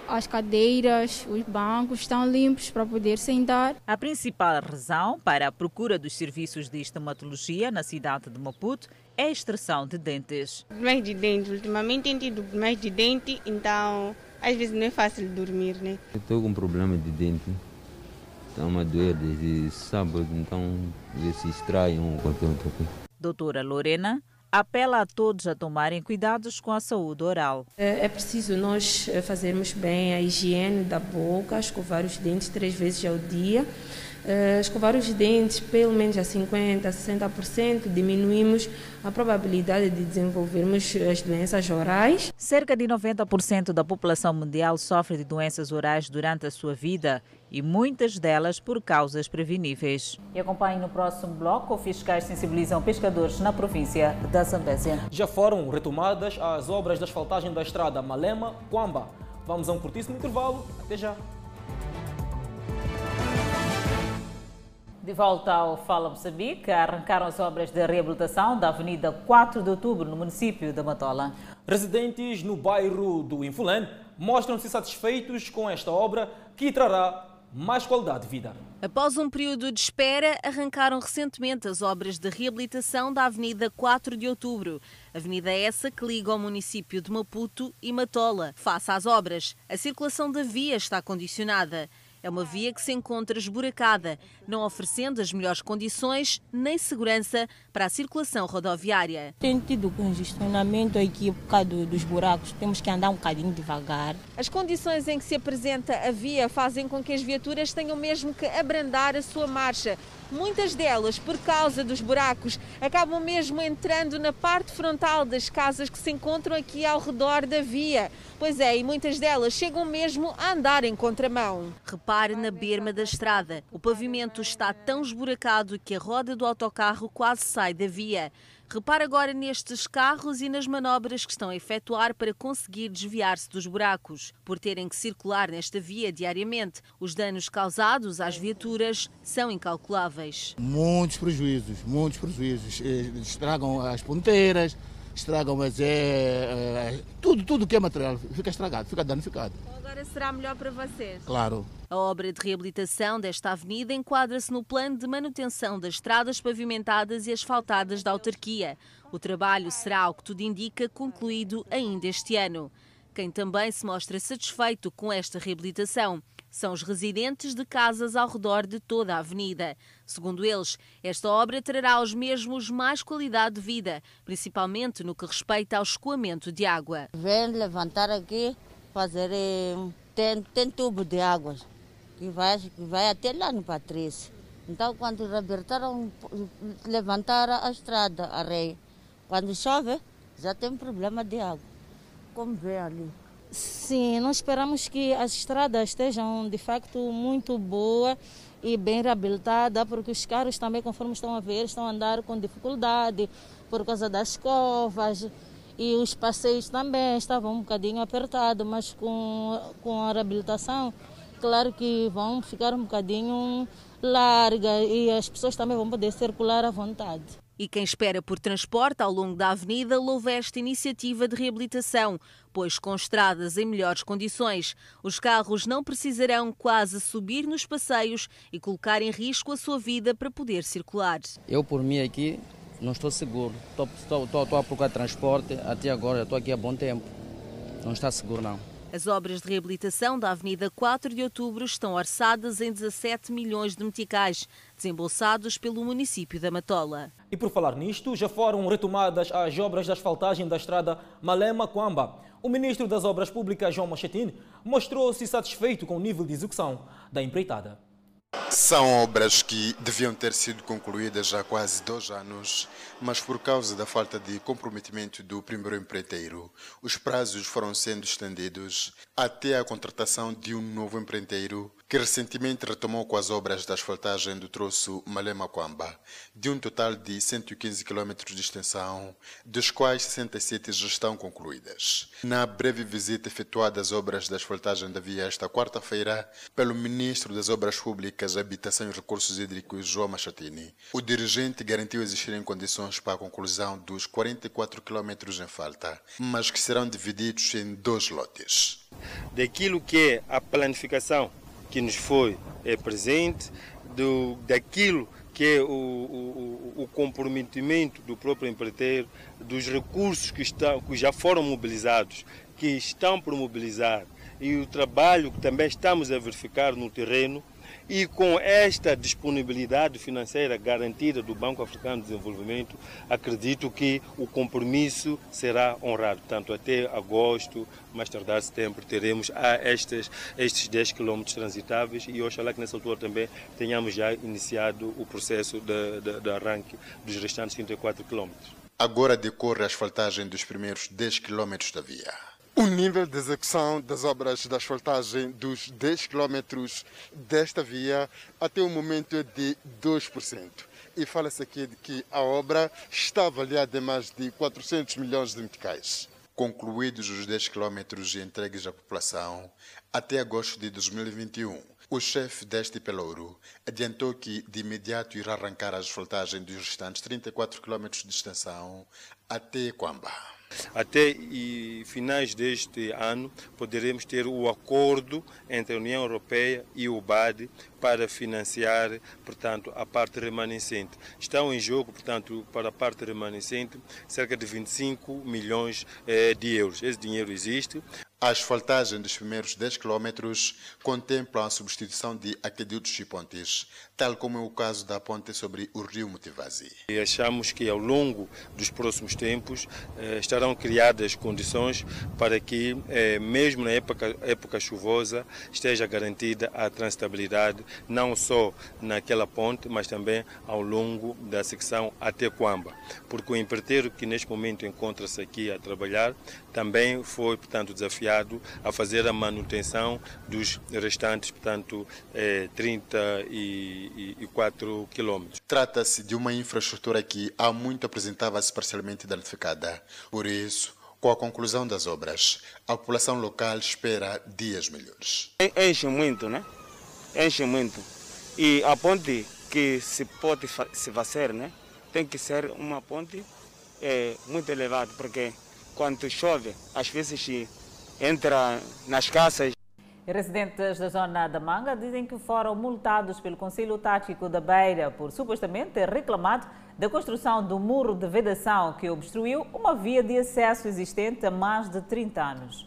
as cadeiras, os bancos estão limpos para poder sentar. A principal razão para a procura dos serviços de estomatologia na cidade de Maputo é a extração de dentes. Mais de dente, ultimamente tem tido mais de dente, então às vezes não é fácil dormir, né? Estou com problema de dente, está-me a doer desde sábado, então ver se extrai um Doutora Lorena apela a todos a tomarem cuidados com a saúde oral. É, é preciso nós eh, fazermos bem a higiene da boca, escovar os dentes três vezes ao dia. Uh, escovar os dentes pelo menos a 50%, 60%, diminuímos a probabilidade de desenvolvermos as doenças orais. Cerca de 90% da população mundial sofre de doenças orais durante a sua vida e muitas delas por causas preveníveis. E acompanhe no próximo bloco, fiscais sensibilizam pescadores na província da Zambésia. Já foram retomadas as obras de asfaltagem da estrada Malema-Quamba Vamos a um curtíssimo intervalo. Até já. De volta ao Fala Moçambique, arrancaram as obras de reabilitação da Avenida 4 de Outubro, no município de Matola. Residentes no bairro do Infulane mostram-se satisfeitos com esta obra que trará mais qualidade de vida. Após um período de espera, arrancaram recentemente as obras de reabilitação da Avenida 4 de Outubro. Avenida essa que liga ao município de Maputo e Matola. Face às obras, a circulação da via está condicionada. É uma via que se encontra esburacada, não oferecendo as melhores condições nem segurança para a circulação rodoviária. Tem tido congestionamento aqui por causa dos buracos, temos que andar um bocadinho devagar. As condições em que se apresenta a via fazem com que as viaturas tenham mesmo que abrandar a sua marcha. Muitas delas, por causa dos buracos, acabam mesmo entrando na parte frontal das casas que se encontram aqui ao redor da via. Pois é, e muitas delas chegam mesmo a andar em contramão. Repare na berma da estrada. O pavimento está tão esburacado que a roda do autocarro quase sai da via. Repare agora nestes carros e nas manobras que estão a efetuar para conseguir desviar-se dos buracos. Por terem que circular nesta via diariamente, os danos causados às viaturas são incalculáveis. Muitos prejuízos, muitos prejuízos. Estragam as ponteiras, estragam mas é, é, tudo, tudo que é material fica estragado, fica danificado. Então agora será melhor para vocês? Claro. A obra de reabilitação desta avenida enquadra-se no plano de manutenção das estradas pavimentadas e asfaltadas da autarquia. O trabalho será, ao que tudo indica, concluído ainda este ano. Quem também se mostra satisfeito com esta reabilitação são os residentes de casas ao redor de toda a avenida. Segundo eles, esta obra trará aos mesmos mais qualidade de vida, principalmente no que respeita ao escoamento de água. Vem levantar aqui, fazer. Tem, tem tubo de águas que vai, que vai até lá no Patrício. Então, quando reabertaram, levantaram a estrada, a areia. Quando chove, já tem problema de água. Como vê ali. Sim, nós esperamos que as estradas estejam de facto muito boas e bem reabilitadas, porque os carros também, conforme estão a ver, estão a andar com dificuldade por causa das covas e os passeios também estavam um bocadinho apertados, mas com, com a reabilitação claro que vão ficar um bocadinho larga e as pessoas também vão poder circular à vontade. E quem espera por transporte ao longo da avenida louva esta iniciativa de reabilitação, pois com estradas em melhores condições, os carros não precisarão quase subir nos passeios e colocar em risco a sua vida para poder circular. Eu, por mim, aqui não estou seguro. Estou, estou, estou, estou a procurar transporte até agora, estou aqui há bom tempo. Não está seguro, não. As obras de reabilitação da Avenida 4 de Outubro estão orçadas em 17 milhões de meticais, desembolsados pelo município da Matola. E por falar nisto, já foram retomadas as obras de asfaltagem da estrada Malema-Quamba. O ministro das Obras Públicas, João Machetini, mostrou-se satisfeito com o nível de execução da empreitada. São obras que deviam ter sido concluídas há quase dois anos, mas por causa da falta de comprometimento do primeiro empreiteiro, os prazos foram sendo estendidos até a contratação de um novo empreiteiro que recentemente retomou com as obras de asfaltagem do troço Malema-Quamba, de um total de 115 km de extensão, dos quais 67 já estão concluídas. Na breve visita efetuada às obras de asfaltagem da via esta quarta-feira pelo Ministro das Obras Públicas, Habitação e Recursos Hídricos, João Machatini, o dirigente garantiu existirem condições para a conclusão dos 44 km em falta, mas que serão divididos em dois lotes. Daquilo que é a planificação que nos foi é, presente, do, daquilo que é o, o, o, comprometimento do próprio empreiteiro, dos recursos que, estão, que já foram mobilizados, que estão por mobilizar e o trabalho que também estamos a verificar no terreno e com esta disponibilidade financeira garantida do Banco Africano de Desenvolvimento, acredito que o compromisso será honrado. Portanto, até agosto, mais tardar setembro, teremos estes, estes 10 quilômetros transitáveis e oxalá que nessa altura também tenhamos já iniciado o processo de, de, de arranque dos restantes 34 quilômetros. Agora decorre a asfaltagem dos primeiros 10 quilômetros da via. O nível de execução das obras de asfaltagem dos 10 quilômetros desta via até o momento é de 2%. E fala-se aqui de que a obra está avaliada em mais de 400 milhões de meticais. concluídos os 10 quilômetros entregues à população até agosto de 2021. O chefe deste pelouro adiantou que de imediato irá arrancar a asfaltagem dos restantes 34 quilômetros de extensão até Quamba. Até finais deste ano poderemos ter o acordo entre a União Europeia e o BAD para financiar, portanto, a parte remanescente. Estão em jogo, portanto, para a parte remanescente, cerca de 25 milhões eh, de euros. Esse dinheiro existe. A asfaltagem dos primeiros 10 quilômetros contempla a substituição de aquedutos e pontes, tal como é o caso da ponte sobre o rio Motivazi. E achamos que ao longo dos próximos tempos eh, estarão criadas condições para que, eh, mesmo na época, época chuvosa, esteja garantida a transitabilidade, não só naquela ponte, mas também ao longo da secção até Quamba. Porque o empreiteiro que neste momento encontra-se aqui a trabalhar também foi, portanto, desafiado a fazer a manutenção dos restantes, portanto, eh, 34 quilômetros. Trata-se de uma infraestrutura que há muito apresentava-se parcialmente danificada. Por isso, com a conclusão das obras, a população local espera dias melhores. Enche muito, né? Enche muito. E a ponte que se pode se fazer, né? Tem que ser uma ponte é, muito elevada, porque quando chove, às vezes entra nas casas. Residentes da zona da Manga dizem que foram multados pelo Conselho Tático da Beira por supostamente ter reclamado da construção do muro de vedação que obstruiu uma via de acesso existente há mais de 30 anos.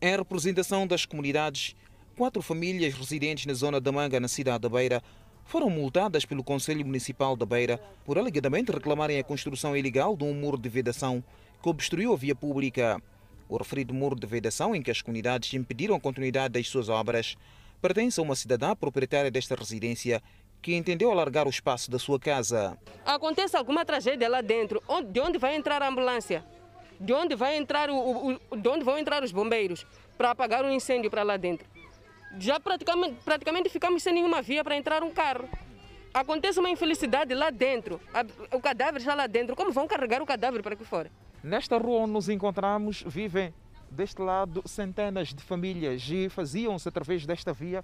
Em representação das comunidades, quatro famílias residentes na zona da Manga, na cidade da Beira, foram multadas pelo Conselho Municipal da Beira por alegadamente reclamarem a construção ilegal de um muro de vedação que obstruiu a via pública. O referido muro de vedação, em que as comunidades impediram a continuidade das suas obras, pertence a uma cidadã proprietária desta residência que entendeu alargar o espaço da sua casa. Acontece alguma tragédia lá dentro, de onde vai entrar a ambulância? De onde, vai entrar o, o de onde vão entrar os bombeiros para apagar um incêndio para lá dentro? Já praticamente, praticamente ficamos sem nenhuma via para entrar um carro. Acontece uma infelicidade lá dentro, o cadáver está lá dentro, como vão carregar o cadáver para aqui fora? Nesta rua onde nos encontramos, vivem deste lado centenas de famílias e faziam-se através desta via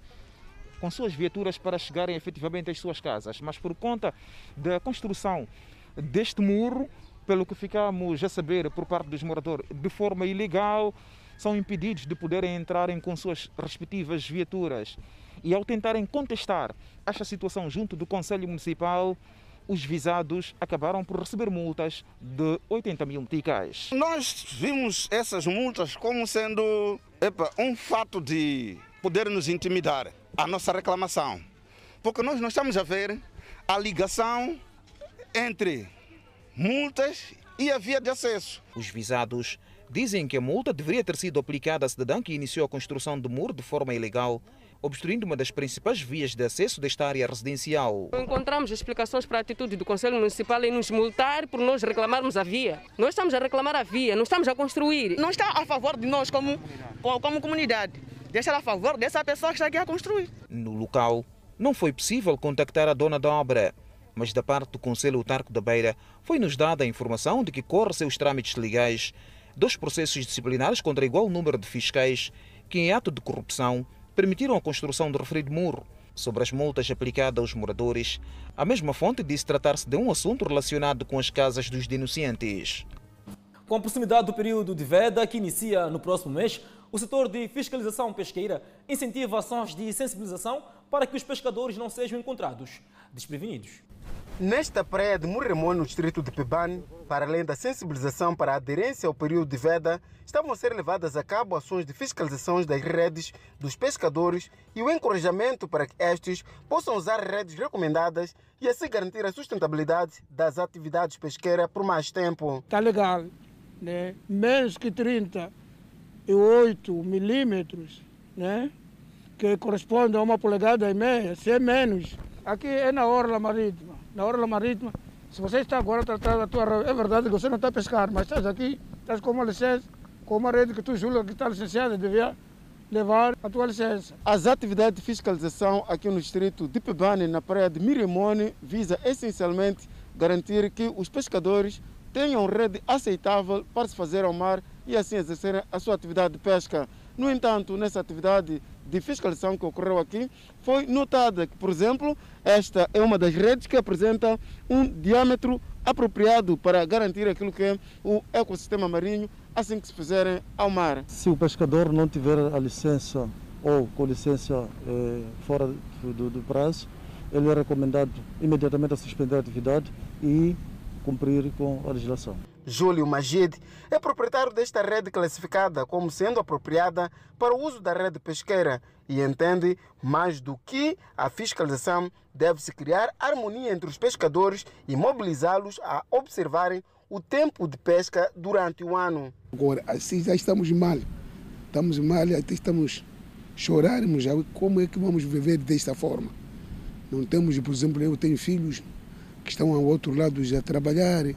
com suas viaturas para chegarem efetivamente às suas casas. Mas por conta da construção deste muro, pelo que ficamos a saber por parte dos moradores, de forma ilegal, são impedidos de poderem entrarem com suas respectivas viaturas. E ao tentarem contestar esta situação junto do Conselho Municipal, os visados acabaram por receber multas de 80 mil meticais. Nós vimos essas multas como sendo epa, um fato de poder nos intimidar a nossa reclamação. Porque nós não estamos a ver a ligação entre multas e a via de acesso. Os visados dizem que a multa deveria ter sido aplicada à cidadã que iniciou a construção do muro de forma ilegal obstruindo uma das principais vias de acesso desta área residencial. Encontramos explicações para a atitude do Conselho Municipal em nos multar por nós reclamarmos a via. Nós estamos a reclamar a via, não estamos a construir. Não está a favor de nós como, como comunidade. Deixa a favor dessa pessoa que está aqui a construir. No local, não foi possível contactar a dona da obra, mas da parte do Conselho Autarco da Beira foi-nos dada a informação de que corre seus trâmites legais dois processos disciplinares contra igual número de fiscais que, em ato de corrupção, permitiram a construção do referido muro. Sobre as multas aplicadas aos moradores, a mesma fonte disse tratar-se de um assunto relacionado com as casas dos denunciantes. Com a proximidade do período de veda, que inicia no próximo mês, o setor de fiscalização pesqueira incentiva ações de sensibilização para que os pescadores não sejam encontrados desprevenidos. Nesta praia de Murremon, no distrito de Pebane, para além da sensibilização para a aderência ao período de veda, estavam a ser levadas a cabo ações de fiscalização das redes dos pescadores e o encorajamento para que estes possam usar redes recomendadas e assim garantir a sustentabilidade das atividades pesqueiras por mais tempo. Está legal, né? menos que 38 milímetros, né? que corresponde a uma polegada e meia, se é menos, aqui é na orla marítima na orla marítima. Se você está agora tratando a tua é verdade que você não está a pescar, mas estás aqui, estás com uma licença, com uma rede que tu julga que está licenciada, devia levar a tua licença. As atividades de fiscalização aqui no distrito de Pebane, na praia de Mirimone, visa essencialmente garantir que os pescadores tenham rede aceitável para se fazer ao mar e assim exercerem a sua atividade de pesca. No entanto, nessa atividade de fiscalização que ocorreu aqui, foi notada que, por exemplo, esta é uma das redes que apresenta um diâmetro apropriado para garantir aquilo que é o ecossistema marinho assim que se fizerem ao mar. Se o pescador não tiver a licença ou com licença eh, fora do, do prazo, ele é recomendado imediatamente a suspender a atividade e cumprir com a legislação. Júlio Magid é proprietário desta rede classificada como sendo apropriada para o uso da rede pesqueira e entende mais do que a fiscalização deve-se criar harmonia entre os pescadores e mobilizá-los a observarem o tempo de pesca durante o ano. Agora, assim já estamos mal. Estamos mal, até estamos chorarmos como é que vamos viver desta forma. Não temos, por exemplo, eu tenho filhos que estão ao outro lado já a trabalhar,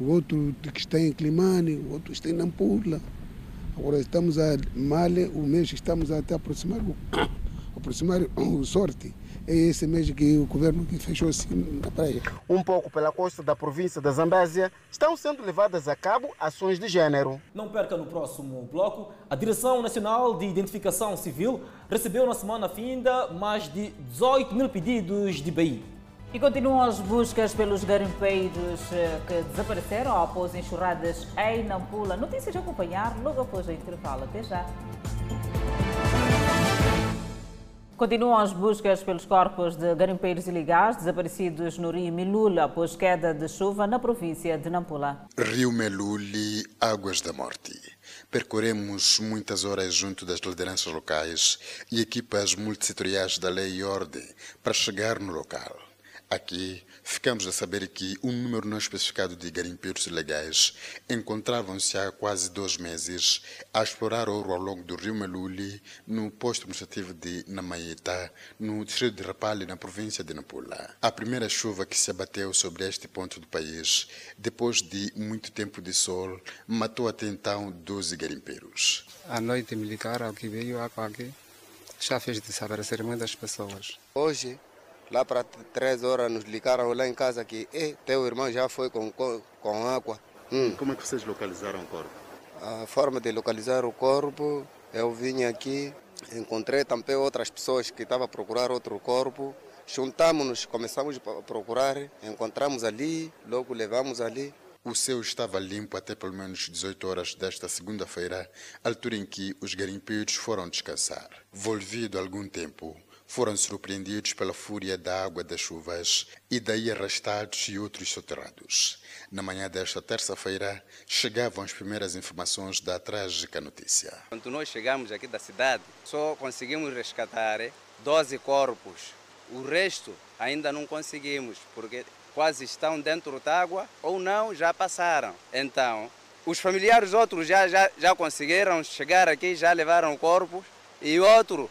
o outro que está em Climane, o outro está em Nampula. Agora estamos a mal, o mês que estamos a até aproximar, aproximar o sorte. É esse mês que o governo que fechou assim na praia. Um pouco pela costa da província da Zambésia, estão sendo levadas a cabo ações de género. Não perca no próximo bloco. A Direção Nacional de Identificação Civil recebeu na semana finda mais de 18 mil pedidos de BI. E continuam as buscas pelos garimpeiros eh, que desapareceram após enxurradas em Nampula. Notícias a acompanhar logo após a intervalo. Até já. Continuam as buscas pelos corpos de garimpeiros ilegais desaparecidos no rio Milula após queda de chuva na província de Nampula. Rio Meluli, Águas da Morte. Percorremos muitas horas junto das lideranças locais e equipas multissetoriais da lei e ordem para chegar no local. Aqui ficamos a saber que um número não especificado de garimpeiros ilegais encontravam-se há quase dois meses a explorar ouro ao longo do rio Meluli, no posto administrativo de Namaita, no distrito de Rapalli, na província de Nampula. A primeira chuva que se abateu sobre este ponto do país, depois de muito tempo de sol, matou até então 12 garimpeiros. À noite me ligaram que veio água aqui, já fez desaparecer muitas pessoas. Hoje Lá para três horas nos ligaram lá em casa que eh, teu irmão já foi com, com, com água. Hum. Como é que vocês localizaram o corpo? A forma de localizar o corpo, eu vim aqui, encontrei também outras pessoas que estavam a procurar outro corpo. Juntamos-nos, começamos a procurar, encontramos ali, logo levamos ali. O céu estava limpo até pelo menos 18 horas desta segunda-feira, altura em que os garimpeiros foram descansar. Volvido algum tempo, foram surpreendidos pela fúria da água das chuvas e daí arrastados e outros soterrados. Na manhã desta terça-feira, chegavam as primeiras informações da trágica notícia. Quando nós chegamos aqui da cidade, só conseguimos resgatar 12 corpos. O resto ainda não conseguimos, porque quase estão dentro da água ou não, já passaram. Então, os familiares outros já, já, já conseguiram chegar aqui, já levaram corpos, e outro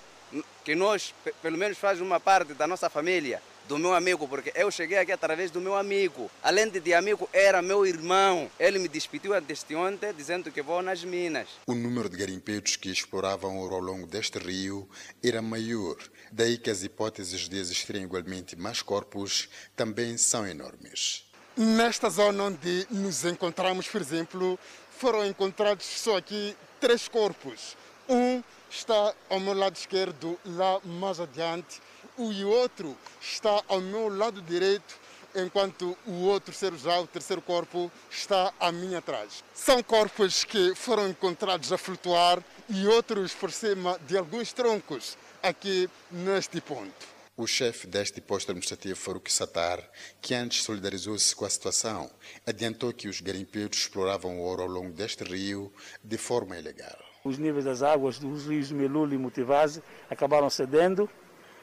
que nós, pelo menos faz uma parte da nossa família, do meu amigo, porque eu cheguei aqui através do meu amigo. Além de amigo, era meu irmão. Ele me despediu deste ontem, dizendo que vou nas minas. O número de garimpeiros que exploravam ouro ao longo deste rio era maior. Daí que as hipóteses de existirem igualmente mais corpos também são enormes. Nesta zona onde nos encontramos, por exemplo, foram encontrados só aqui três corpos. Um está ao meu lado esquerdo, lá mais adiante, e o outro está ao meu lado direito, enquanto o outro ser já, o terceiro corpo, está à minha atrás. São corpos que foram encontrados a flutuar e outros por cima de alguns troncos aqui neste ponto. O chefe deste posto administrativo, Farouk Satar, que antes solidarizou-se com a situação, adiantou que os garimpeiros exploravam o ouro ao longo deste rio de forma ilegal os níveis das águas dos rios Melula e Mutivaze acabaram cedendo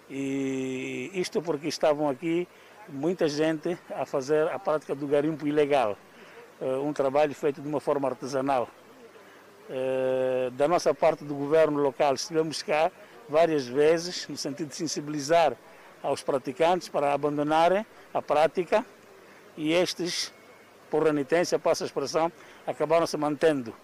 e isto porque estavam aqui muita gente a fazer a prática do garimpo ilegal, eh, um trabalho feito de uma forma artesanal. Eh, da nossa parte do governo local estivemos cá várias vezes no sentido de sensibilizar aos praticantes para abandonarem a prática e estes, por renitência, passa a expressão, acabaram se mantendo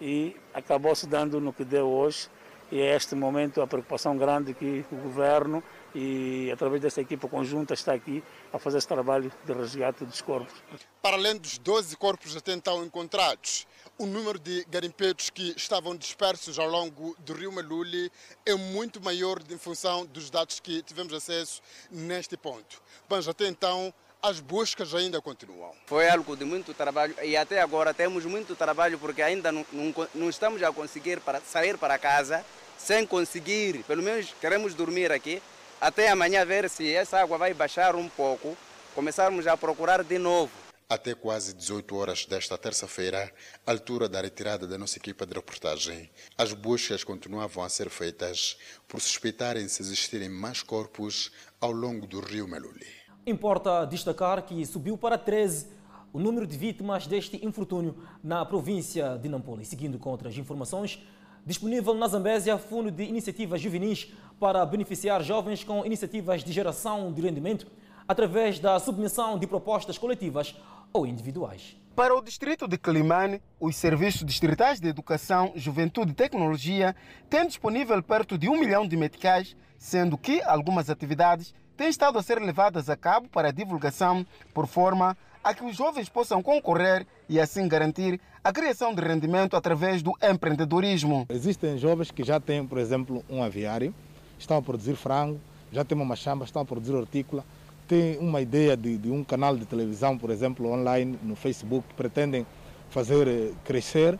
e acabou se dando no que deu hoje. E é este momento a preocupação grande que o governo e através dessa equipa conjunta está aqui a fazer esse trabalho de resgate dos corpos. Para além dos 12 corpos até então encontrados, o número de garimpeiros que estavam dispersos ao longo do rio Maluli é muito maior em função dos dados que tivemos acesso neste ponto. Mas até então, as buscas ainda continuam. Foi algo de muito trabalho e até agora temos muito trabalho porque ainda não, não, não estamos a conseguir para sair para casa sem conseguir, pelo menos queremos dormir aqui, até amanhã ver se essa água vai baixar um pouco, começarmos a procurar de novo. Até quase 18 horas desta terça-feira, altura da retirada da nossa equipa de reportagem, as buscas continuavam a ser feitas por suspeitarem se existirem mais corpos ao longo do rio Meluli. Importa destacar que subiu para 13 o número de vítimas deste infortúnio na província de Nampula. E seguindo com outras informações, disponível na Zambésia Fundo de Iniciativas Juvenis para beneficiar jovens com iniciativas de geração de rendimento através da submissão de propostas coletivas ou individuais. Para o distrito de Climane, os serviços distritais de educação, juventude e tecnologia têm disponível perto de um milhão de meticais, sendo que algumas atividades têm estado a ser levadas a cabo para divulgação, por forma a que os jovens possam concorrer e assim garantir a criação de rendimento através do empreendedorismo. Existem jovens que já têm, por exemplo, um aviário, estão a produzir frango, já têm uma machamba, estão a produzir hortícola, têm uma ideia de, de um canal de televisão, por exemplo, online no Facebook, que pretendem fazer eh, crescer.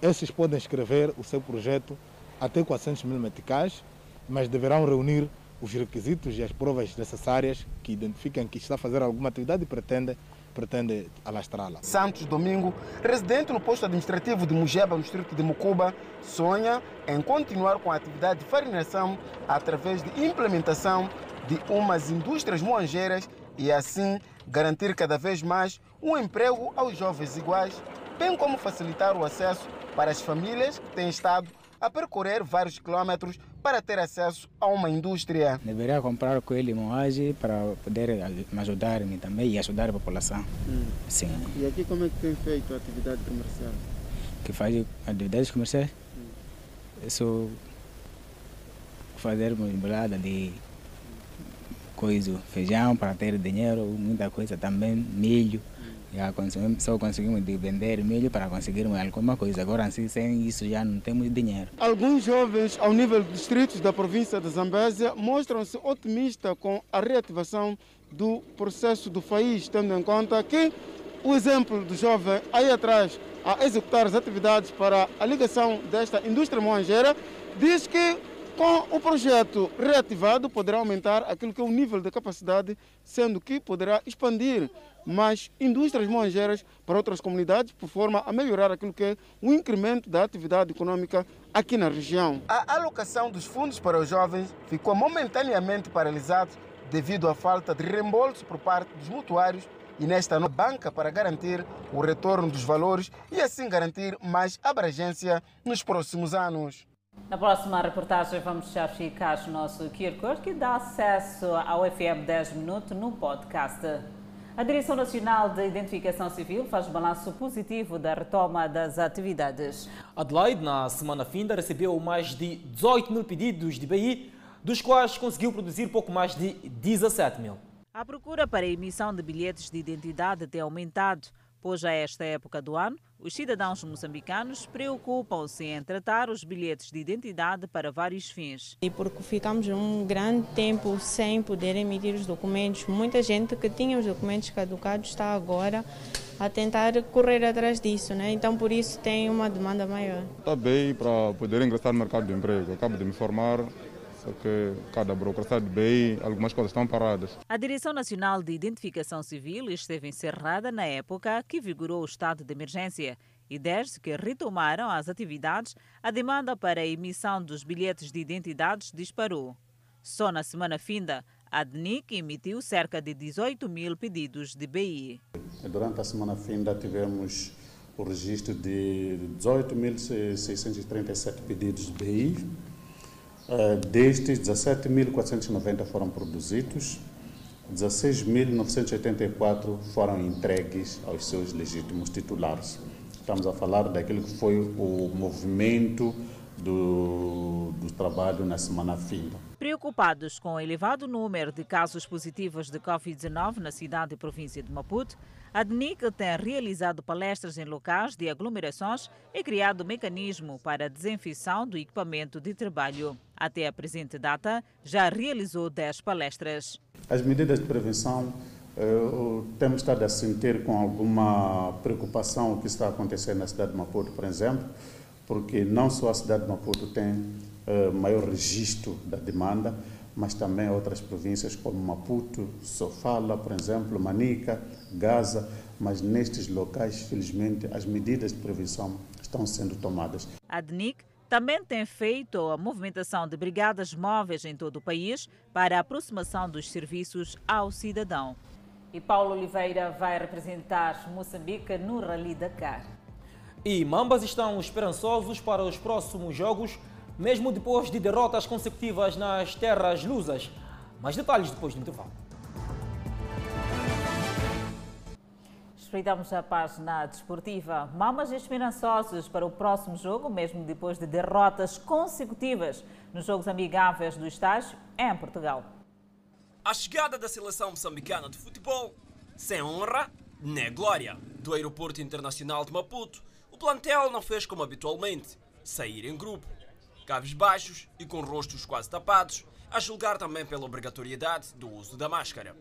Esses podem escrever o seu projeto até 400 mil meticais, mas deverão reunir os requisitos e as provas necessárias que identificam que está a fazer alguma atividade e pretende pretende alastrá-la. Santos Domingo, residente no posto administrativo de Mujeba, no distrito de Mucuba, sonha em continuar com a atividade de farinação através de implementação de umas indústrias moangeiras e assim garantir cada vez mais um emprego aos jovens iguais, bem como facilitar o acesso para as famílias que têm estado a percorrer vários quilômetros para ter acesso a uma indústria. Deveria comprar coelho moagem para poder me ajudar -me também e ajudar a população. Hum. Sim. E aqui como é que tem feito a atividade comercial? Que faz atividades comerciais? Hum. Isso fazer uma embolada de coisa, feijão para ter dinheiro, muita coisa também, milho. Já conseguimos, só conseguimos vender milho para conseguirmos alguma coisa. Agora, assim, sem isso, já não temos dinheiro. Alguns jovens, ao nível dos distritos da província de Zambésia, mostram-se otimistas com a reativação do processo do país, tendo em conta que o exemplo do jovem aí atrás a executar as atividades para a ligação desta indústria moangeira diz que com o projeto reativado poderá aumentar aquilo que é o nível de capacidade, sendo que poderá expandir mais indústrias moangeiras para outras comunidades, por forma a melhorar aquilo que é o incremento da atividade econômica aqui na região. A alocação dos fundos para os jovens ficou momentaneamente paralisada devido à falta de reembolso por parte dos mutuários e nesta nova banca para garantir o retorno dos valores e assim garantir mais abrangência nos próximos anos. Na próxima reportagem vamos já ficar o nosso QR Code que dá acesso ao FM 10 Minutos no podcast. A Direção Nacional de Identificação Civil faz balanço positivo da retoma das atividades. Adelaide, na semana finda, recebeu mais de 18 mil pedidos de BI, dos quais conseguiu produzir pouco mais de 17 mil. A procura para a emissão de bilhetes de identidade tem aumentado, pois a esta época do ano, os cidadãos moçambicanos preocupam-se em tratar os bilhetes de identidade para vários fins. E porque ficamos um grande tempo sem poder emitir os documentos, muita gente que tinha os documentos caducados está agora a tentar correr atrás disso, né? então por isso tem uma demanda maior. Está bem para poder ingressar no mercado de emprego. Acabo de me formar, só que cada burocracia de BI, algumas coisas estão paradas. A Direção Nacional de Identificação Civil esteve encerrada na época que vigorou o estado de emergência e desde que retomaram as atividades, a demanda para a emissão dos bilhetes de identidades disparou. Só na semana finda, a DNIC emitiu cerca de 18 mil pedidos de BI. Durante a semana finda tivemos o registro de 18.637 pedidos de BI, destes, 17.490 foram produzidos, 16.984 foram entregues aos seus legítimos titulares. Estamos a falar daquilo que foi o movimento do, do trabalho na semana finda. Preocupados com o elevado número de casos positivos de Covid-19 na cidade e província de Maputo, a DNIC tem realizado palestras em locais de aglomerações e criado mecanismo para a desinfecção do equipamento de trabalho. Até a presente data, já realizou 10 palestras. As medidas de prevenção Uh, temos estado a sentir com alguma preocupação o que está acontecendo na cidade de Maputo, por exemplo, porque não só a cidade de Maputo tem maior registro da demanda, mas também outras províncias como Maputo, Sofala, por exemplo, Manica, Gaza, mas nestes locais, felizmente, as medidas de prevenção estão sendo tomadas. A DNIC também tem feito a movimentação de brigadas móveis em todo o país para a aproximação dos serviços ao cidadão. E Paulo Oliveira vai representar Moçambique no Rally Dakar. E Mambas estão esperançosos para os próximos jogos, mesmo depois de derrotas consecutivas nas terras lusas. Mais detalhes depois do intervalo. Espreitamos a página desportiva. Mamas esperançosos para o próximo jogo, mesmo depois de derrotas consecutivas nos Jogos Amigáveis do Estágio em Portugal. A chegada da seleção moçambicana de futebol, sem honra, nem glória, do Aeroporto Internacional de Maputo, o plantel não fez como habitualmente, sair em grupo, cabos baixos e com rostos quase tapados, a julgar também pela obrigatoriedade do uso da máscara.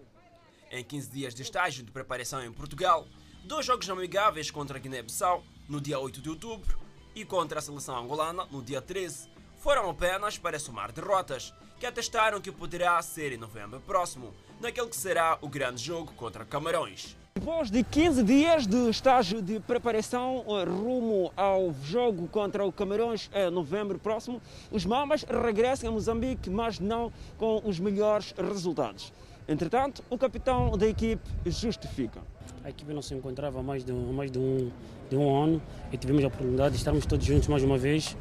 Em 15 dias de estágio de preparação em Portugal, dois jogos amigáveis contra a Guiné-Bissau no dia 8 de outubro e contra a seleção angolana no dia 13, foram apenas para somar derrotas, que atestaram que poderá ser em novembro próximo, naquele que será o grande jogo contra Camarões. Depois de 15 dias de estágio de preparação eh, rumo ao jogo contra o Camarões em novembro próximo, os Mamas regressam a Moçambique, mas não com os melhores resultados. Entretanto, o capitão da equipe justifica. A equipe não se encontrava há mais de, mais de, um, de um ano e tivemos a oportunidade de estarmos todos juntos mais uma vez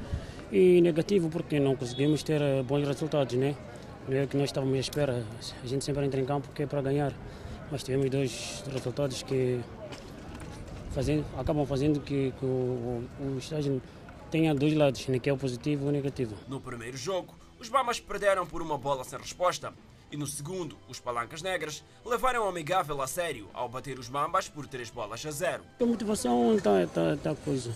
e negativo porque não conseguimos ter eh, bons resultados, né? Não é que nós estávamos à espera. A gente sempre entra em campo porque é para ganhar, mas tivemos dois resultados que fazem, acabam fazendo que, que o, o, estágio tenha dois lados, né? que é o positivo e o negativo. No primeiro jogo, os Bamas perderam por uma bola sem resposta. E no segundo, os Palancas Negras levaram o amigável a sério ao bater os Mambas por três bolas a zero. A motivação está tá, tá coisa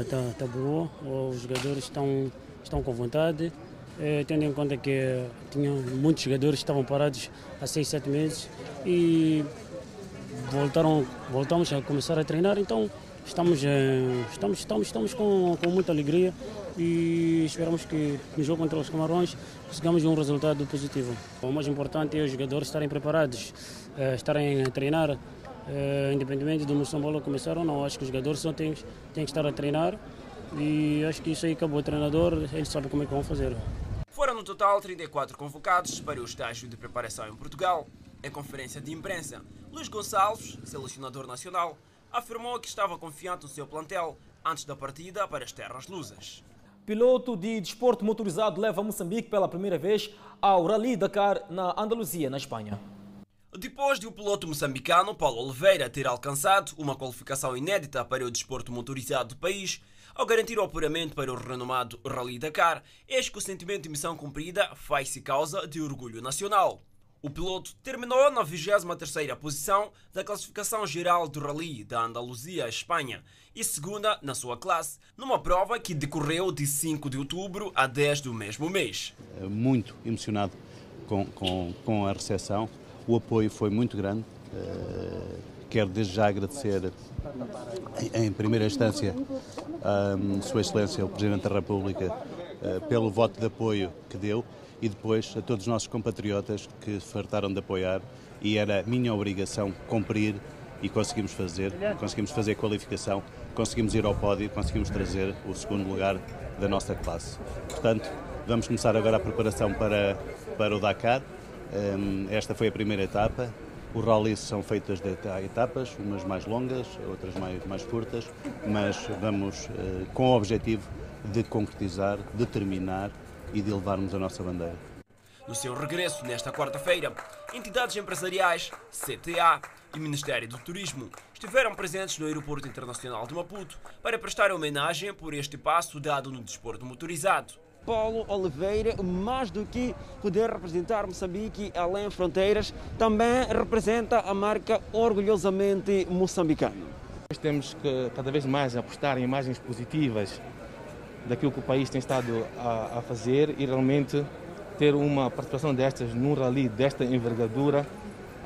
está é, tá boa, os jogadores estão, estão com vontade, é, tendo em conta que tinha muitos jogadores que estavam parados há seis, sete meses e voltaram, voltamos a começar a treinar, então estamos, é, estamos, estamos, estamos com, com muita alegria e esperamos que no jogo contra os Camarões consigamos um resultado positivo. O mais importante é os jogadores estarem preparados, estarem a treinar Uh, independente do Moçambola começar ou não, acho que os jogadores só têm, têm que estar a treinar e acho que isso aí acabou o treinador, ele sabe como é que vão fazer. Foram no total 34 convocados para o estágio de preparação em Portugal. Em conferência de imprensa, Luís Gonçalves, selecionador nacional, afirmou que estava confiante no seu plantel antes da partida para as terras lusas. Piloto de desporto motorizado leva Moçambique pela primeira vez ao Rally Dakar na Andaluzia, na Espanha. Depois de o piloto moçambicano Paulo Oliveira ter alcançado uma qualificação inédita para o desporto motorizado do país, ao garantir o apuramento para o renomado Rally Dakar, eis que o sentimento de missão cumprida faz-se causa de orgulho nacional. O piloto terminou na 23ª posição da classificação geral do Rally da Andaluzia, Espanha, e segunda na sua classe, numa prova que decorreu de 5 de outubro a 10 do mesmo mês. Muito emocionado com, com, com a recepção o apoio foi muito grande. Eh, quero desde já agradecer, em primeira instância, a Sua Excelência, o Presidente da República, eh, pelo voto de apoio que deu e depois a todos os nossos compatriotas que fartaram de apoiar e era minha obrigação cumprir e conseguimos fazer, conseguimos fazer qualificação, conseguimos ir ao pódio, conseguimos trazer o segundo lugar da nossa classe. Portanto, vamos começar agora a preparação para, para o Dakar. Esta foi a primeira etapa. Os rallies são feitas de etapas, umas mais longas, outras mais, mais curtas, mas vamos eh, com o objetivo de concretizar, de terminar e de levarmos a nossa bandeira. No seu regresso nesta quarta-feira, entidades empresariais, CTA e Ministério do Turismo estiveram presentes no Aeroporto Internacional de Maputo para prestar homenagem por este passo dado no desporto motorizado. Paulo Oliveira, mais do que poder representar Moçambique além fronteiras, também representa a marca orgulhosamente moçambicana. Nós temos que cada vez mais apostar em imagens positivas daquilo que o país tem estado a, a fazer e realmente ter uma participação destas num rally desta envergadura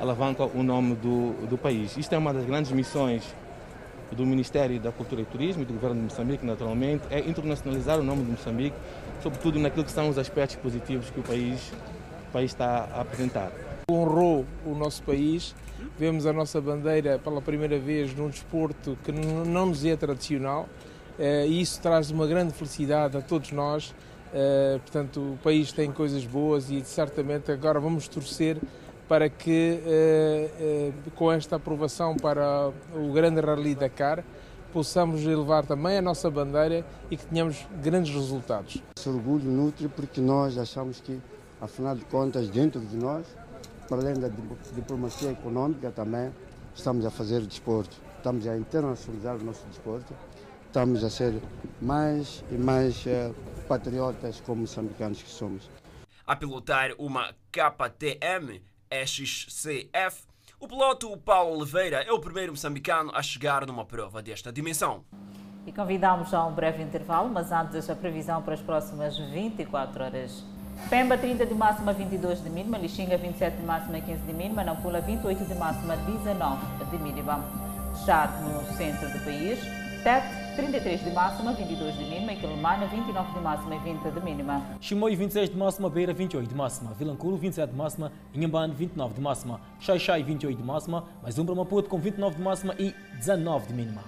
alavanca o nome do, do país. Isto é uma das grandes missões do Ministério da Cultura e Turismo e do Governo de Moçambique, naturalmente, é internacionalizar o nome de Moçambique, sobretudo naquilo que são os aspectos positivos que o país, o país está a apresentar. Honrou o nosso país, vemos a nossa bandeira pela primeira vez num desporto que não nos é tradicional, eh, e isso traz uma grande felicidade a todos nós. Eh, portanto, o país tem coisas boas e certamente agora vamos torcer para que, eh, com esta aprovação para o grande Rally Dakar, possamos elevar também a nossa bandeira e que tenhamos grandes resultados. Esse orgulho nutre porque nós achamos que, afinal de contas, dentro de nós, para além da diplomacia econômica, também estamos a fazer desporto. Estamos a internacionalizar o nosso desporto estamos a ser mais e mais uh, patriotas como moçambicanos que somos. A pilotar uma KTM XCF, o piloto Paulo Oliveira é o primeiro moçambicano a chegar numa prova desta dimensão. E convidamos a um breve intervalo, mas antes a previsão para as próximas 24 horas. Pemba 30 de máxima, 22 de mínima, Lixinga 27 de máxima, 15 de mínima, Nampula 28 de máxima, 19 de mínima. Já no centro do país, Tete 33 de máxima, 22 de mínima. Em Quelimane, 29 de máxima e 20 de mínima. Chimoio, 26 de máxima. Beira, 28 de máxima. Vilanculo, 27 de máxima. Inhambane, 29 de máxima. Xaixai, 28 de máxima. Mais um para Maputo com 29 de máxima e 19 de mínima.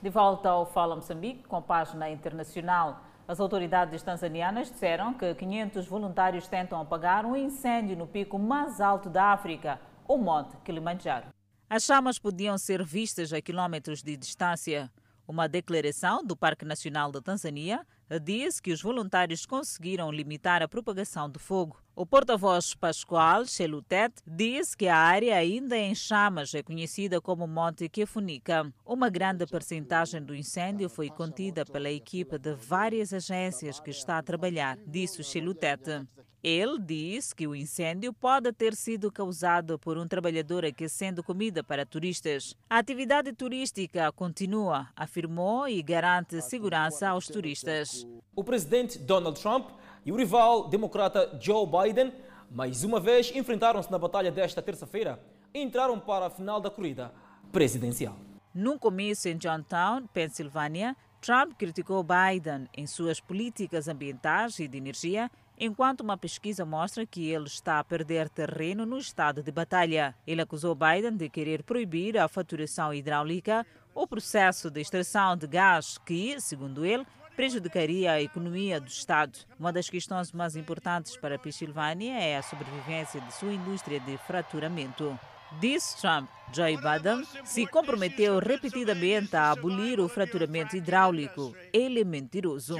De volta ao Fala Moçambique, com página internacional. As autoridades tanzanianas disseram que 500 voluntários tentam apagar um incêndio no pico mais alto da África, o Monte Kilimanjaro. As chamas podiam ser vistas a quilômetros de distância. Uma declaração do Parque Nacional da Tanzânia diz que os voluntários conseguiram limitar a propagação do fogo. O porta-voz Pascoal Chelutet diz que a área ainda em chamas é conhecida como Monte Kefunica. Uma grande percentagem do incêndio foi contida pela equipe de várias agências que está a trabalhar, disse Chelutet. Ele diz que o incêndio pode ter sido causado por um trabalhador aquecendo comida para turistas. A atividade turística continua, afirmou e garante segurança aos turistas. O presidente Donald Trump e o rival democrata Joe Biden mais uma vez enfrentaram-se na batalha desta terça-feira e entraram para a final da corrida presidencial. Num comício em Johnstown, Pensilvânia, Trump criticou Biden em suas políticas ambientais e de energia enquanto uma pesquisa mostra que ele está a perder terreno no estado de batalha. Ele acusou Biden de querer proibir a faturação hidráulica, o processo de extração de gás que, segundo ele, prejudicaria a economia do Estado. Uma das questões mais importantes para a Pensilvânia é a sobrevivência de sua indústria de fraturamento. Disse Trump, Joe Biden se comprometeu repetidamente a abolir o fraturamento hidráulico. Ele é mentiroso.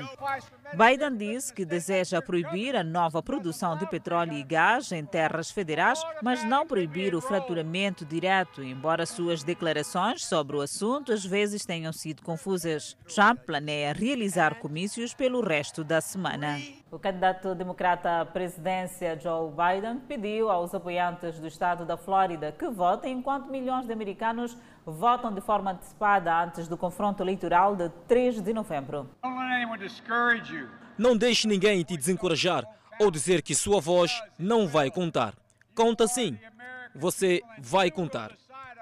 Biden disse que deseja proibir a nova produção de petróleo e gás em terras federais, mas não proibir o fraturamento direto, embora suas declarações sobre o assunto às vezes tenham sido confusas. Trump planeia realizar comícios pelo resto da semana. O candidato democrata à presidência Joe Biden pediu aos apoiantes do estado da Flórida que votem enquanto milhões de americanos votam de forma antecipada antes do confronto eleitoral de 3 de novembro. Não deixe ninguém te desencorajar ou dizer que sua voz não vai contar. Conta sim. Você vai contar.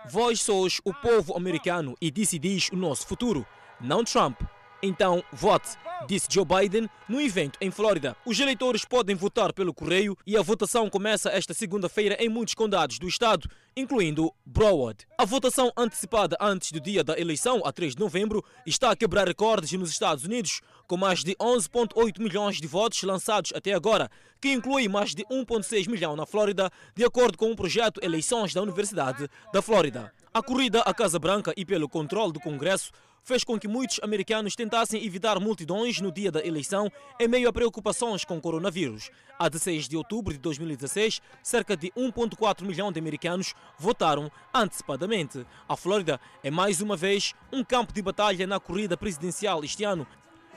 Vós sois o povo americano e decidis o nosso futuro, não Trump. Então, vote, disse Joe Biden no evento em Flórida. Os eleitores podem votar pelo correio e a votação começa esta segunda-feira em muitos condados do estado, incluindo Broward. A votação antecipada antes do dia da eleição, a 3 de novembro, está a quebrar recordes nos Estados Unidos, com mais de 11,8 milhões de votos lançados até agora, que inclui mais de 1,6 milhão na Flórida, de acordo com o um projeto Eleições da Universidade da Flórida. A corrida à Casa Branca e pelo controle do Congresso fez com que muitos americanos tentassem evitar multidões no dia da eleição em meio a preocupações com o coronavírus. A 16 de outubro de 2016, cerca de 1,4 milhão de americanos votaram antecipadamente. A Flórida é mais uma vez um campo de batalha na corrida presidencial este ano,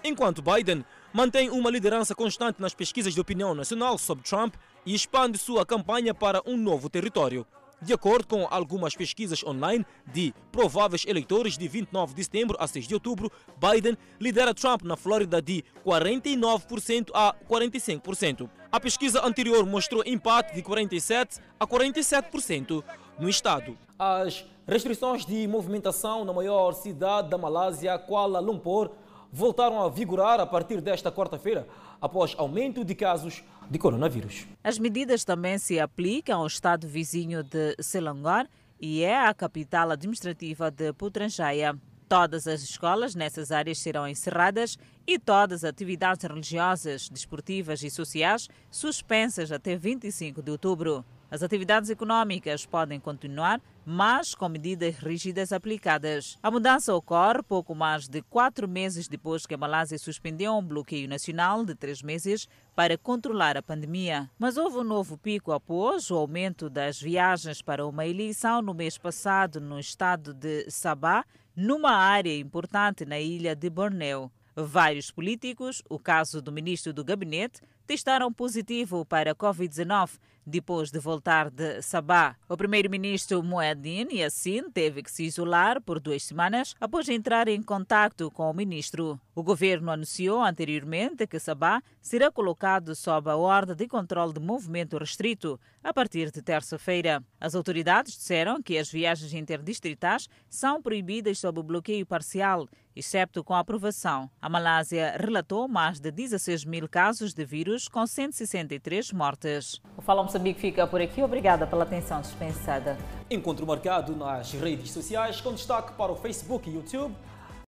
enquanto Biden mantém uma liderança constante nas pesquisas de opinião nacional sobre Trump e expande sua campanha para um novo território. De acordo com algumas pesquisas online de prováveis eleitores de 29 de setembro a 6 de outubro, Biden lidera Trump na Flórida de 49% a 45%. A pesquisa anterior mostrou empate de 47% a 47% no estado. As restrições de movimentação na maior cidade da Malásia, Kuala Lumpur, voltaram a vigorar a partir desta quarta-feira, após aumento de casos de coronavírus. As medidas também se aplicam ao estado vizinho de Selangor e é a capital administrativa de Putrajaya. Todas as escolas nessas áreas serão encerradas e todas as atividades religiosas, desportivas e sociais suspensas até 25 de outubro. As atividades econômicas podem continuar, mas com medidas rígidas aplicadas. A mudança ocorre pouco mais de quatro meses depois que a Malásia suspendeu um bloqueio nacional de três meses para controlar a pandemia. Mas houve um novo pico após o aumento das viagens para uma eleição no mês passado no estado de Sabah, numa área importante na ilha de Borneo. Vários políticos, o caso do ministro do gabinete, testaram positivo para a Covid-19 depois de voltar de Sabah. O primeiro-ministro Mueddin Yassin teve que se isolar por duas semanas após entrar em contato com o ministro. O governo anunciou anteriormente que Sabah será colocado sob a ordem de controle de movimento restrito a partir de terça-feira. As autoridades disseram que as viagens interdistritais são proibidas sob bloqueio parcial, exceto com aprovação. A Malásia relatou mais de 16 mil casos de vírus, com 163 mortes. O Fala Moçambique fica por aqui. Obrigada pela atenção dispensada. Encontro marcado nas redes sociais, com destaque para o Facebook e YouTube